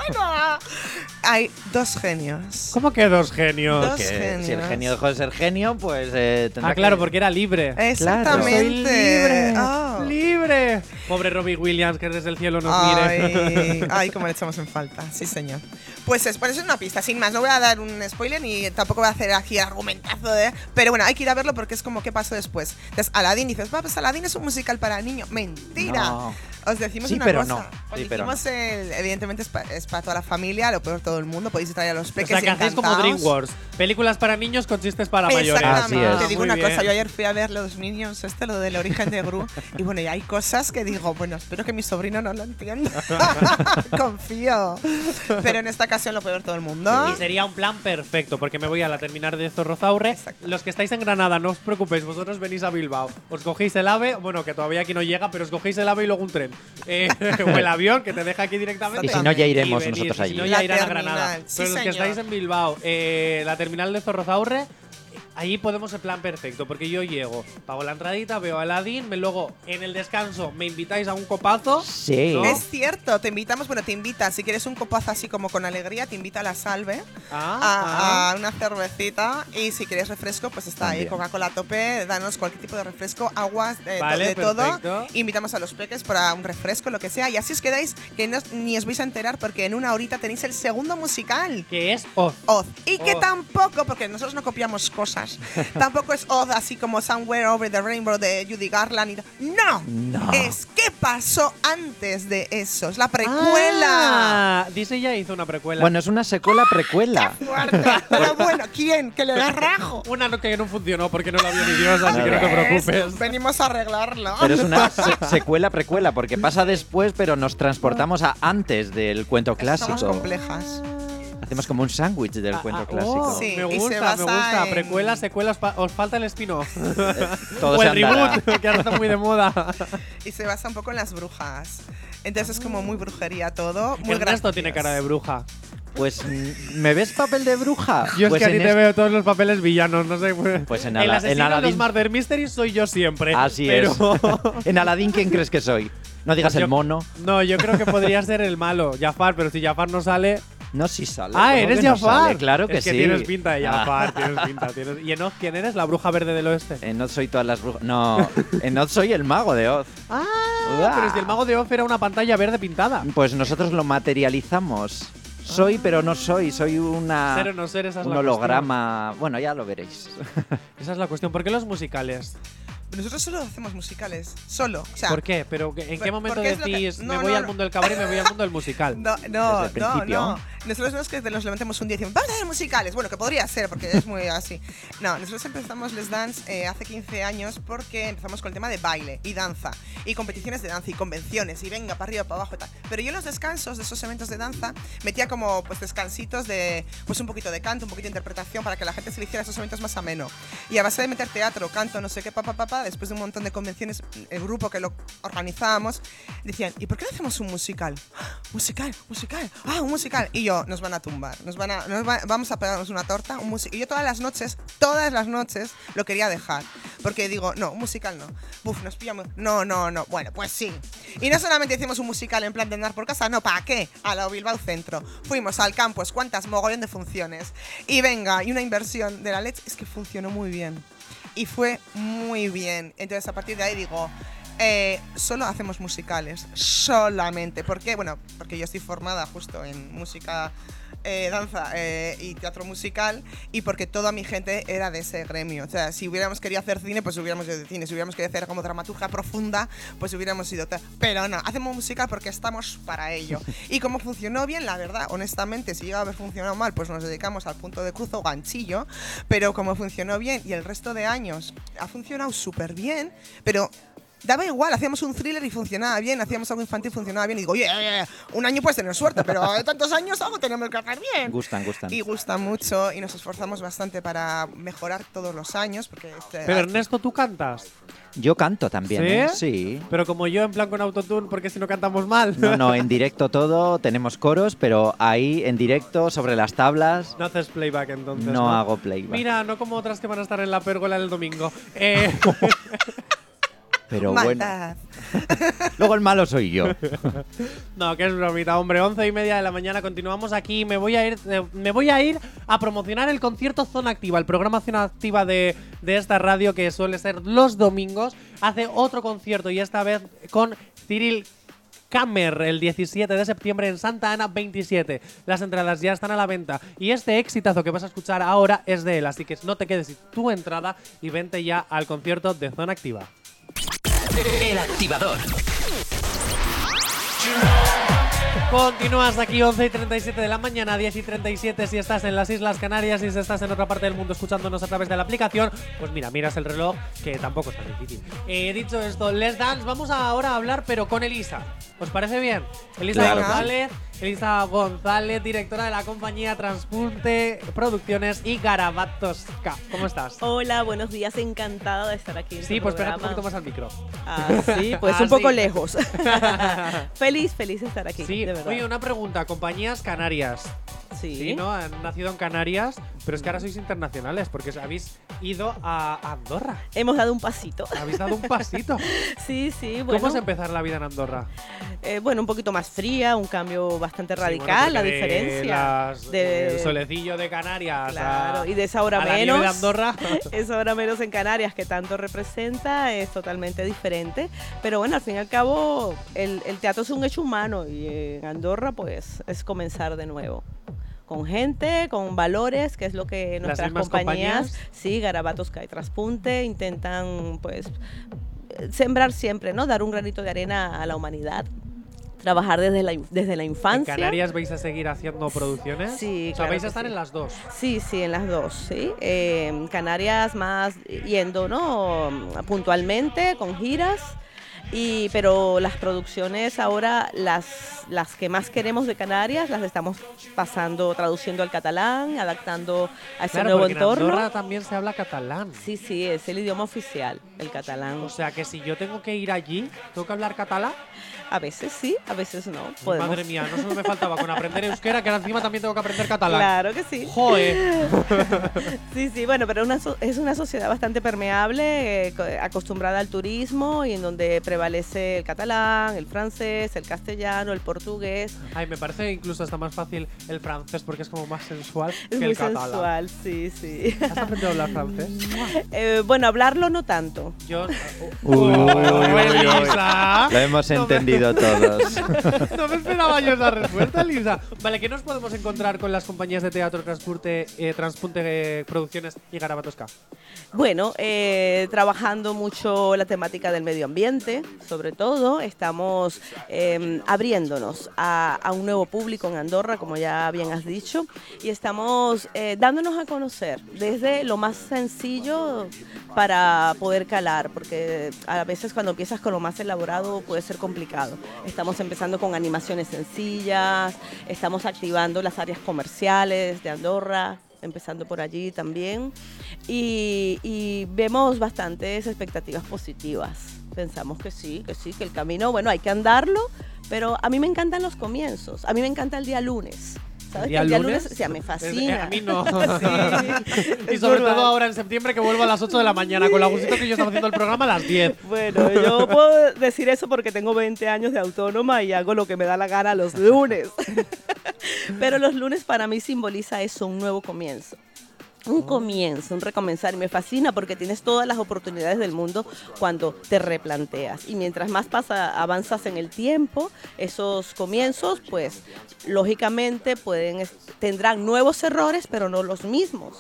Hay dos genios. ¿Cómo que dos genios? Dos Que si el genios. genio dejó de ser genio, pues eh, tendrá Ah, claro, que- porque era libre. Exactamente. Soy libre. Oh. ¡Libre! Pobre Robbie Williams, que desde el cielo nos Ay, mire. ay, cómo le echamos en falta. Sí, señor. Pues es, por eso es una pista, sin más. No voy a dar un spoiler ni tampoco voy a hacer aquí argumentazo de. Pero bueno, hay que ir a verlo porque es como qué pasó después. Entonces, Aladdin dices, va, pues Aladdin es un musical para niños. Mentira. Os decimos Sí, una pero cosa. no. Sí, pero dijimos el- evidentemente es para toda la familia, lo peor todo el mundo. Podéis traer a los O peques sea, que hacéis como. DreamWorks. Películas para niños con chistes para mayores. Exactamente. Así es. Te digo Muy una bien. cosa, yo ayer fui a ver los niños, este, lo del origen de Gru, y bueno, y hay cosas que digo, bueno, espero que mi sobrino no lo entienda. Confío. Pero en esta ocasión lo puede ver todo el mundo. Y sería un plan perfecto, porque me voy a la terminal de Zorrozaurre. Los que estáis en Granada, no os preocupéis, vosotros venís a Bilbao. Os cogéis el ave, bueno, que todavía aquí no llega, pero os cogéis el ave y luego un tren. Eh, o el avión, que te deja aquí directamente. Y si no, ya iremos Y venís, nosotros y allí. Si no, ya irán a Granada. sí, pero los que estáis en Bilbao, eh, la terminal de Zorrozaurre. Ahí podemos el plan perfecto, porque yo llego, pago la entradita, veo a Aladdin, me luego en el descanso me invitáis a un copazo. Sí. ¿no? Es cierto, te invitamos, bueno, te invita, si quieres un copazo así como con alegría, te invita a la salve. Ah, a, ah. a una cervecita y si quieres refresco pues está ahí También. Coca-Cola a tope danos cualquier tipo de refresco aguas de, to- Vale, de todo perfecto. invitamos a los peques para un refresco lo que sea y así os quedáis que no, ni os vais a enterar porque en una horita tenéis el segundo musical Que es Oz. Oz y que Oz. tampoco porque nosotros no copiamos cosas tampoco es Oz así como Somewhere Over the Rainbow de Judy Garland y no, No. es qué pasó antes de eso es la precuela Ah, Disney ya hizo una precuela. Bueno, es una secuela precuela. Fuerte. pero bueno quién que le da rajo Una no- que no funcionó porque no la vio ni Dios, así que no te preocupes. Venimos a arreglarlo. Pero es una se- secuela precuela porque pasa después, pero nos transportamos a antes del cuento Somos clásico. complejas. Hacemos como un sándwich del Ah, cuento ah, clásico. oh, Sí, me gusta, me gusta. en- Precuela, secuela, os, falta el spin-off. Todo o se el reboot, que ahora está muy de moda. Y se basa un poco en las brujas. Entonces es como muy brujería todo. Muy Ernesto gracioso. tiene cara de bruja. Pues, ¿me ves papel de bruja? Yo pues es que a ti en te veo todos los papeles villanos, no sé. Pues en el Ala- asesino en de los Aladdin- Murder Mysteries soy yo siempre. Así pero es. En Aladdin, ¿quién crees que soy? No digas Yo- el mono. No, yo creo que podría ser el malo, Jafar, pero si Jafar no sale. No, si sale. Ah, ¿cómo eres no Jafar. sale? Claro que es que sí. tienes pinta de Ah. Jafar, tienes pinta. tienes- ¿Y en Oz quién eres? ¿La bruja verde del oeste? En Oz soy todas las brujas. No, en Oz soy el mago de Oz. Ah, Uah. pero si el mago de Oz era una pantalla verde pintada. Pues nosotros lo materializamos. Soy, pero no soy. Soy una. Ser o no ser, esa es un la holograma. Bueno, ya lo veréis. Esa es la cuestión. ¿Por qué los musicales? Nosotros solo hacemos musicales. Solo. O sea, ¿Por qué? ¿Pero en qué momento lo que- decís no, me voy no, al no. mundo del cabaret y me voy al mundo del musical? No, no, Desde el no, no. Nosotros no es que nos levantemos un día y decimos, vamos a hacer musicales. Bueno, que podría ser, porque es muy así. No, nosotros empezamos Les Dance eh, hace 15 años porque empezamos con el tema de baile y danza. Y competiciones de danza y convenciones. Y venga, para arriba, para abajo y tal. Pero yo en los descansos de esos eventos de danza metía como pues descansitos de pues un poquito de canto, un poquito de interpretación para que la gente se le hiciera esos eventos más ameno. Y a base de meter teatro, canto, no sé qué, papá, papá, después de un montón de convenciones, el grupo que lo organizábamos, decían, ¿y por qué no hacemos un musical? ¡Ah! Musical, musical, ah, un musical. Y yo, nos van a tumbar, nos van a, vamos a pegarnos una torta, un musical. Y yo todas las noches, todas las noches, lo quería dejar. Porque digo, no, musical no. Buf, nos pillamos. No, no, no. Bueno, pues sí. Y no solamente hicimos un musical en plan de andar por casa, no, ¿para qué? A la Bilbao Centro. Fuimos al campus, cuántas mogollón de funciones. Y venga, y una inversión de la leche, es que funcionó muy bien. Y fue muy bien. Entonces a partir de ahí digo, eh, solo hacemos musicales, solamente. ¿Por qué? Bueno, porque yo estoy formada justo en música, eh, danza eh, y teatro musical y porque toda mi gente era de ese gremio. O sea, si hubiéramos querido hacer cine, pues hubiéramos ido de cine. Si hubiéramos querido hacer como dramaturgia profunda, pues hubiéramos ido... Pero no, hacemos musical porque estamos para ello. Y como funcionó bien, la verdad, honestamente, si llega a haber funcionado mal, pues nos dedicamos al punto de cruz o ganchillo. Pero como funcionó bien y el resto de años ha funcionado súper bien, pero daba igual, hacíamos un thriller y funcionaba bien, hacíamos algo infantil y funcionaba bien. Y digo, oye, oye, oye, un año puedes tener suerte, pero de tantos años algo tenemos que hacer bien. Gustan, gustan. Y gusta mucho y nos esforzamos bastante para mejorar todos los años. Porque este- Pero Ernesto, ¿tú cantas? Yo canto también, ¿Sí? ¿eh? Sí. Pero como yo en plan con autotune, porque si no cantamos mal. No, no, en directo todo, tenemos coros, pero ahí en directo, sobre las tablas, No haces playback entonces. no, No, hago playback. Mira, no como otras que van a estar en la pérgola el domingo. Eh, pero bueno, luego el malo soy yo. no, que es bromita, hombre. Once y media de la mañana continuamos aquí. Me voy a ir, eh, me voy a ir a promocionar el concierto Zona Activa, el programa Zona Activa de, de esta radio que suele ser los domingos. Hace otro concierto y esta vez con Cyril Kammer el 17 de septiembre en Santa Ana 27. Las entradas ya están a la venta y este exitazo que vas a escuchar ahora es de él, así que no te quedes sin tu entrada y vente ya al concierto de Zona Activa. El activador. Continúas aquí 11 y 37 de la mañana, 10 y 37 si estás en las Islas Canarias y si estás en otra parte del mundo escuchándonos a través de la aplicación, pues mira, miras el reloj que tampoco es tan difícil. Eh, dicho esto, Les Dance, vamos a ahora a hablar pero con Elisa. ¿Os parece bien? Elisa Claro. González, Elisa González, directora de la compañía Transpunte Producciones y Garabatosca. ¿Cómo estás? Hola, buenos días, encantada de estar aquí. en Sí, pues espera un poquito más al micro. Ah, sí, pues Ah, un poco sí. lejos. feliz, feliz de estar aquí. Sí, de verdad. oye, una pregunta. Compañías canarias. Sí. Sí, ¿no? Han nacido en Canarias, pero es que ahora sois internacionales porque habéis ido a Andorra. Hemos dado un pasito. Habéis dado un pasito. Sí, sí, bueno. ¿Cómo es empezar la vida en Andorra? eh, bueno, un poquito más fría, un cambio bastante Sí, bueno, radical, la de diferencia. las- de- del solecillo de Canarias. Claro, a- y de esa hora a la menos. de Andorra. Esa hora menos en Canarias que tanto representa es totalmente diferente. Pero bueno, al fin y al cabo, el, el teatro es un hecho humano y en Andorra, pues, es comenzar de nuevo. Con gente, con valores, que es lo que nuestras compañías, compañías? sí, Garabatos Sky Traspunte, intentan, pues, sembrar siempre, ¿no? Dar un granito de arena a la humanidad. Trabajar desde la, desde la ¿En infancia. Canarias vais a seguir haciendo producciones? Sí, O sea, claro vais a estar sí. en las dos. Sí, sí, en las dos, sí. Eh, Canarias más yendo, ¿no? Puntualmente, con giras. Y, pero las producciones ahora, las, las que más queremos de Canarias, las estamos pasando, traduciendo al catalán, adaptando a ese Claro, nuevo porque en entorno. Andorra también se habla catalán. Sí, sí, es el idioma oficial, el catalán. O sea que si yo tengo que ir allí, ¿tengo que hablar catalán? A veces sí, a veces no. Podemos- Madre mía, no solo me faltaba con aprender euskera, que encima también tengo que aprender catalán. Claro que sí. Joder. Sí, sí, bueno, pero una es una sociedad bastante permeable, eh, co- acostumbrada al turismo y en donde prevalece el catalán, el francés, el castellano, el portugués. Ay, me parece incluso hasta más fácil el francés porque es como más sensual Es que muy el catalán. sensual, sí, sí. ¿Has aprendido a hablar francés? Eh, bueno, hablarlo no tanto. Yo. Uy, uy, uy. Lo hemos No me- entendido todos. No me esperaba yo esa respuesta, Lisa. Vale, ¿qué nos podemos encontrar con las compañías de teatro Transporte, eh, Transpunte eh, Producciones y Garabatosca? Bueno, eh, trabajando mucho la temática del medio ambiente, sobre todo, estamos eh, abriéndonos a, un nuevo público en Andorra, como ya bien has dicho, y estamos eh, dándonos a conocer desde lo más sencillo para poder calar, porque a veces cuando empiezas con lo más elaborado puede ser complicado. Estamos empezando con animaciones sencillas, estamos activando las áreas comerciales de Andorra, empezando por allí también. Y vemos bastantes expectativas positivas. Pensamos que sí, que sí, que el camino, bueno, hay que andarlo, pero a mí me encantan los comienzos. A mí me encanta el día lunes. ¿Sabes? ¿Día que el día lunes? lunes, sí, me fascina. a mí no. Sí, y sobre normal. todo ahora en septiembre que vuelvo a las 8 de la mañana, con la gustito que yo estaba haciendo el programa a las 10. Bueno, yo puedo decir eso porque tengo 20 años de autónoma y hago lo que me da la gana los lunes. Pero los lunes para mí simboliza eso, un nuevo comienzo. Un comienzo, un recomenzar. Y me fascina porque tienes todas las oportunidades del mundo cuando te replanteas. Y mientras más pasa, avanzas en el tiempo, esos comienzos, pues lógicamente pueden, tendrán nuevos errores, pero no los mismos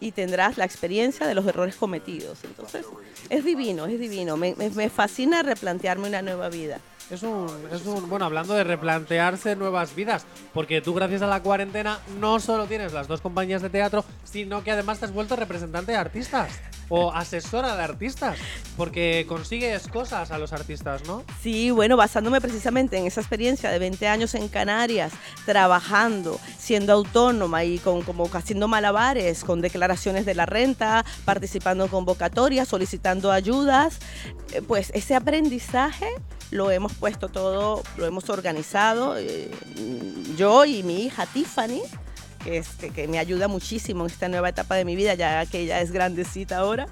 y tendrás la experiencia de los errores cometidos. Entonces, es divino, es divino. Me, me- me fascina replantearme una nueva vida. Es un, es un, bueno, hablando de replantearse nuevas vidas, porque tú gracias a la cuarentena no solo tienes las dos compañías de teatro, sino que además te has vuelto representante de artistas o asesora de artistas, porque consigues cosas a los artistas, ¿no? Sí, bueno, basándome precisamente en esa experiencia de 20 años en Canarias, trabajando, siendo autónoma y con, como haciendo malabares, con declaraciones de la renta, participando en convocatorias, solicitando ayudas, eh, pues ese aprendizaje lo hemos puesto todo, lo hemos organizado, eh, yo y mi hija Tiffany, este, que me ayuda muchísimo en esta nueva etapa de mi vida, ya que ella es grandecita ahora,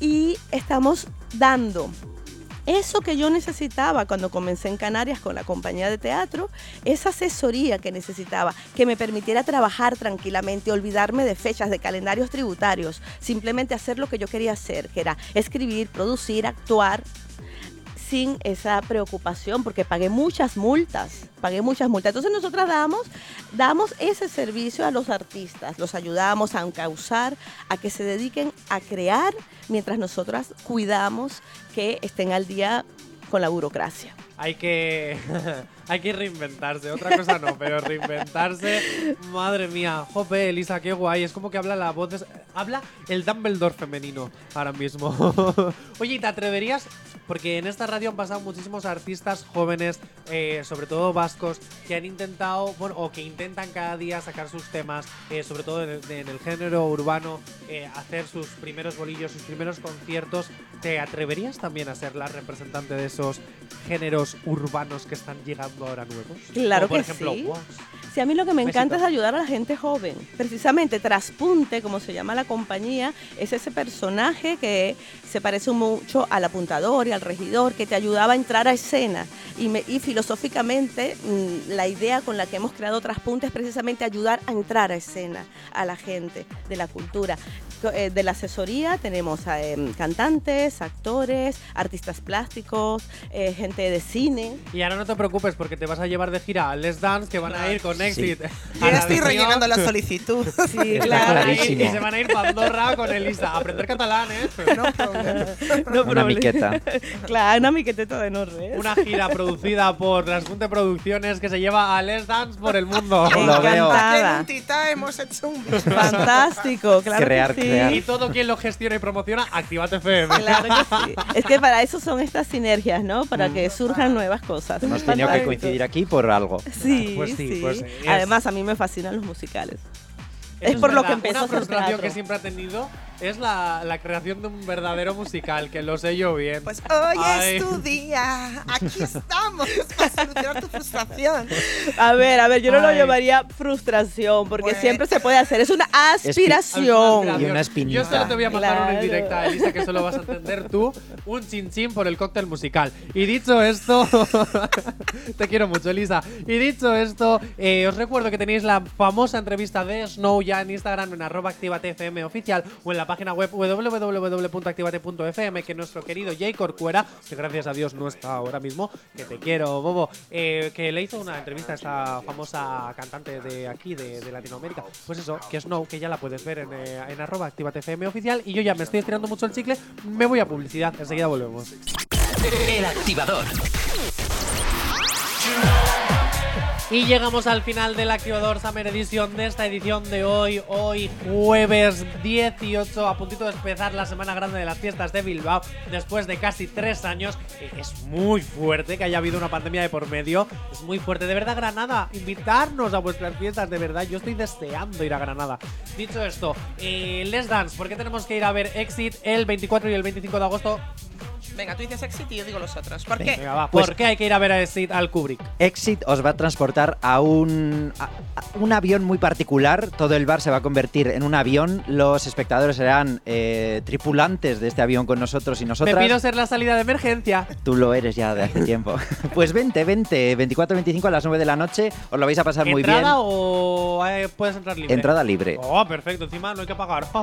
y estamos dando eso que yo necesitaba cuando comencé en Canarias con la compañía de teatro, esa asesoría que necesitaba, que me permitiera trabajar tranquilamente, olvidarme de fechas, de calendarios tributarios, simplemente hacer lo que yo quería hacer, que era escribir, producir, actuar, sin esa preocupación, porque pagué muchas multas, pagué muchas multas. Entonces nosotras damos, damos ese servicio a los artistas, los ayudamos a encauzar, a que se dediquen a crear, mientras nosotras cuidamos que estén al día con la burocracia. Hay que hay que reinventarse. Otra cosa no, pero reinventarse. Madre mía, jope, Elisa, qué guay. Es como que habla la voz, de- habla el Dumbledore femenino ahora mismo. Oye, ¿y ¿te atreverías? Porque en esta radio han pasado muchísimos artistas jóvenes, eh, sobre todo vascos, que han intentado, bueno, o que intentan cada día sacar sus temas, eh, sobre todo en el, en el género urbano, eh, hacer sus primeros bolillos, sus primeros conciertos. ¿Te atreverías también a ser la representante de esos géneros urbanos que están llegando ahora nuevos? Claro Como por que ejemplo, sí. Woz. Sí, a mí lo que me encanta es ayudar a la gente joven. Precisamente Traspunte, como se llama la compañía, es ese personaje que se parece mucho al apuntador y al regidor, que te ayudaba a entrar a escena. Y, me- y filosóficamente, mm, la idea con la que hemos creado Traspunte es precisamente ayudar a entrar a escena a la gente de la cultura. Eh, De la asesoría tenemos a em, cantantes, actores, artistas plásticos, eh, gente de cine. Y ahora no te preocupes porque te vas a llevar de gira a Les Dance que van a ir con Exit. Yo ya estoy rellenando la solicitud. Sí, claro. Y se van a ir para Andorra con Elisa. A aprender catalán, ¿eh? No. No Una miqueta. Claro, una miqueteta de no res. Una gira producida por Traspunte Producciones que se lleva a Les Dance por el mundo. Lo veo. En un hemos hecho un. Fantástico, claro Crear, que sí. crear. Y todo quien lo gestiona y promociona, Activate FM. Claro que sí. Es que para eso son estas sinergias, ¿no? Para que surjan nuevas cosas. Hemos tenido que coincidir aquí por algo. Sí, Pues sí, sí. pues es- Además, a mí me fascinan los musicales. Eso es por lo que verdad. empezó Una a hacer frustración que siempre ha tenido es la, la creación de un verdadero musical, que lo sé yo bien. Pues hoy Ay. es tu día. Aquí estamos para solucionar tu frustración. A ver, a ver, yo no lo Ay. llamaría frustración, porque Bueno. siempre se puede hacer. Es una aspiración. Y una espinita. Yo solo te voy a mandar una Claro. indirecta, Elisa, que solo vas a entender tú. Un chin chin por el cóctel musical. Y dicho esto, te quiero mucho, Elisa. Y dicho esto, eh, os recuerdo que tenéis la famosa entrevista de Snow ya en Instagram en arroba activatefm oficial o en la página web www.activate.fm que nuestro querido Jay Corcuera, que gracias a Dios no está ahora mismo, que te quiero, Bobo, eh, que le hizo una entrevista a esta famosa cantante de aquí, de, Latinoamérica. Pues eso, que Snow, que ya la puedes ver en, eh, en arroba activatefm oficial. Y yo ya me estoy estirando mucho el chicle, me voy a publicidad, enseguida volvemos. El activador. Y llegamos al final del Activador Summer Edition de esta edición de hoy, hoy jueves 18, a puntito de empezar la semana grande de las fiestas de Bilbao, después de casi tres años. Eh, Es muy fuerte que haya habido una pandemia de por medio, es muy fuerte. De verdad, Granada, invitarnos a vuestras fiestas, de verdad, yo estoy deseando ir a Granada. Dicho esto, eh, Let's Dance, ¿por qué tenemos que ir a ver Exit el 24 y el 25 de agosto? Venga, tú dices éxito y yo digo los otros. ¿Por qué? Venga, va, Pues- ¿por qué hay que ir a ver a Exit al Kubrick? Exit os va a transportar a un, a- a un avión muy particular. Todo el bar se va a convertir en un avión. Los espectadores serán eh, tripulantes de este avión con nosotros y Me nosotras. pido ser la salida de emergencia. Tú lo eres ya de hace tiempo. Pues vente, vente. 24-25 a las 9 de la noche. Os lo vais a pasar muy bien. ¿Entrada o eh, puedes entrar libre? Entrada libre. Oh, perfecto. Encima no hay que pagar.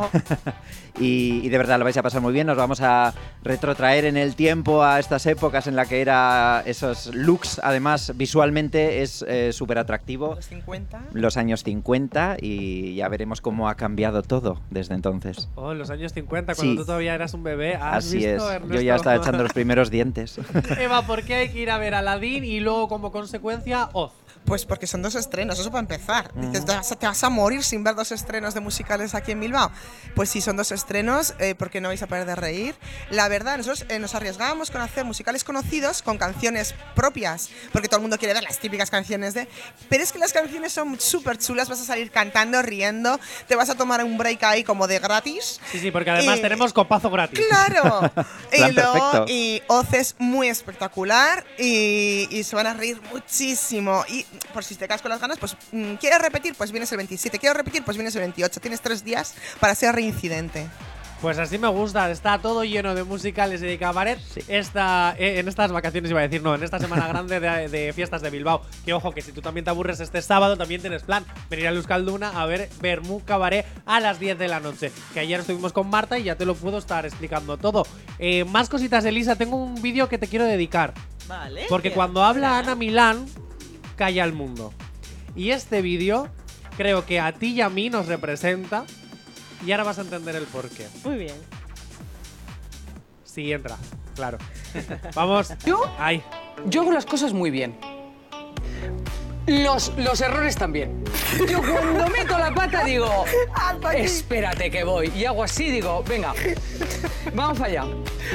Y, y de verdad lo vais a pasar muy bien. Nos vamos a retrotraer en el tiempo a estas épocas en la que era esos looks. Además, visualmente es súper atractivo. Los 50. Los años 50 y ya veremos cómo ha cambiado todo desde entonces. oh, en los años 50, cuando Sí. tú todavía eras un bebé. ¿Has Así es. visto, Yo Ernesto? ya estaba echando los primeros dientes. Eva, ¿por qué hay que ir a ver Aladdin y luego como consecuencia Oz? Pues porque son dos estrenos, eso para empezar. Dices, ¿te vas, a, te vas a morir sin ver dos estrenos de musicales aquí en Bilbao. Pues sí, son dos estrenos, eh, porque no vais a parar de reír. La verdad, nosotros eh, nos arriesgábamos con hacer musicales conocidos con canciones propias, porque todo el mundo quiere ver las típicas canciones de... Pero es que las canciones son súper chulas, vas a salir cantando, riendo, te vas a tomar un break ahí como de gratis. Sí, sí, porque además Y- tenemos copazo gratis. ¡Claro! y luego, y Oz es muy espectacular y, y se van a reír muchísimo. Y por si te quedas con las ganas, pues mm, ¿quieres repetir? Pues vienes el 27. ¿Quieres repetir? Pues vienes el 28. Tienes tres días para ser reincidente. Pues así me gusta, está todo lleno de musicales y de cabaret. Esta, eh, en estas vacaciones iba a decir, no, en esta semana grande de, de fiestas de Bilbao. Que ojo, que si tú también te aburres este sábado, también tienes plan venir a Euskalduna a ver Bermú Cabaret a las 10 de la noche. Que ayer estuvimos con Marta y ya te lo puedo estar explicando todo. Eh, más cositas, Elisa, tengo un vídeo que te quiero dedicar. Vale. Porque cuando habla Ana Milán, calla el mundo. Y este vídeo creo que a ti y a mí nos representa. Y ahora vas a entender el porqué. Muy bien. Sí, entra, claro. Vamos. Ahí. yo hago las cosas muy bien. Los, los errores también. Yo cuando meto la pata digo, espérate que voy. Y hago así, digo, venga, vamos allá.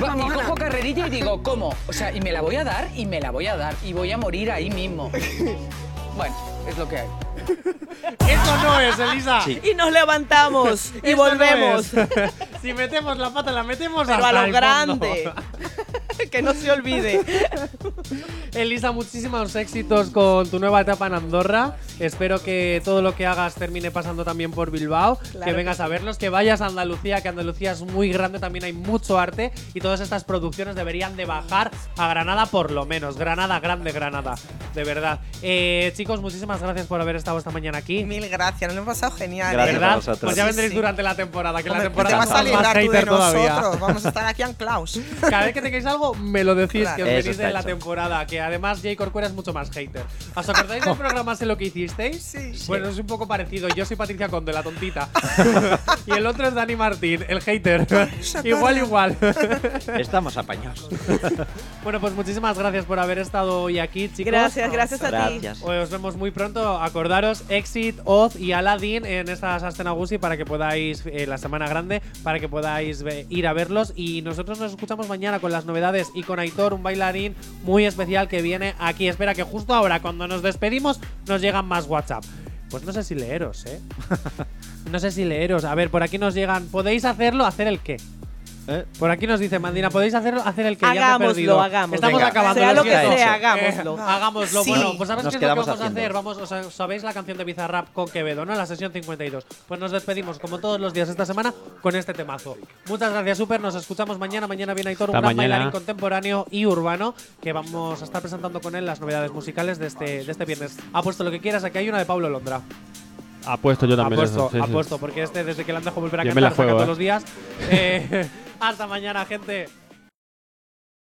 Va- y cojo carrerilla y digo, ¿cómo? O sea, y me la voy a dar y me la voy a dar y voy a morir ahí mismo. Bueno, es lo que hay. Eso no es, Elisa. Y nos levantamos y Eso volvemos. si metemos la pata, la metemos Pero hasta a lo grande. que no se olvide. Elisa, muchísimos éxitos con tu nueva etapa en Andorra. Espero que todo lo que hagas termine pasando también por Bilbao. Claro que que vengas a verlos, que vayas a Andalucía, que Andalucía es muy grande, también hay mucho arte y todas estas producciones deberían de bajar a Granada por lo menos. Granada, grande Granada, de verdad. Eh, chicos, muchísimas gracias por haber estado esta mañana aquí. Mil gracias, nos lo hemos pasado genial. Gracias a ¿Verdad? vosotros. Pues ya vendréis sí. durante la temporada, que la Hombre, temporada te vas a más librar tú de hater todavía. nosotros. Vamos a estar aquí anclaos. Cada vez que tengáis algo, me lo decís Claro. que os venís de la hecho. temporada. Que además Jay Corcuera es mucho más hater. ¿Os acordáis del programa Sé lo que hicisteis? Sí. Bueno, es un poco parecido. Yo soy Patricia Conde, la tontita. y el otro es Dani Martín, el hater. igual, igual. Estamos apañados. bueno, pues muchísimas gracias por haber estado hoy aquí, chicos. Gracias, gracias a ti. Gracias. Os vemos muy pronto. Acordaros, Exit, Oz y Aladdin en esta Sastenagusi para que podáis, eh, la semana grande, para que podáis ir a verlos. Y nosotros nos escuchamos mañana con las novedades y con Aitor, un bailarín muy especial que viene aquí. Espera que justo ahora, cuando nos despedimos, nos llegan WhatsApp. Pues no sé si leeros, ¿eh? No sé si leeros. A ver, por aquí nos llegan. ¿Podéis hacerlo? ¿Hacer el qué? ¿Eh? Por aquí nos dice Mandina, ¿podéis hacerlo? Hacer el que ya me he Hagámoslo, perdido. hagámoslo. Estamos Venga. acabando. Sea lo que sea, Eh, hagámoslo. hagámoslo. Sí. Bueno, pues ¿sabes Nos qué es lo que vamos a haciendo. hacer? Vamos, o sea, ¿sabéis la canción de Bizarrap con Quevedo, no? La sesión 52. Pues nos despedimos, como todos los días esta semana, con este temazo. Muchas gracias, Super. Nos escuchamos mañana. Mañana viene Aitor, un gran mañana. bailarín contemporáneo y urbano, que vamos a estar presentando con él las novedades musicales de este, de este viernes. Apuesto lo que quieras, aquí hay una de Pablo Londra. Apuesto yo también. Apuesto, eso, sí, sí. apuesto, porque este desde que le han dejado volver a Yo me cantar la juego, saca todos eh. los días. Eh, hasta mañana, gente.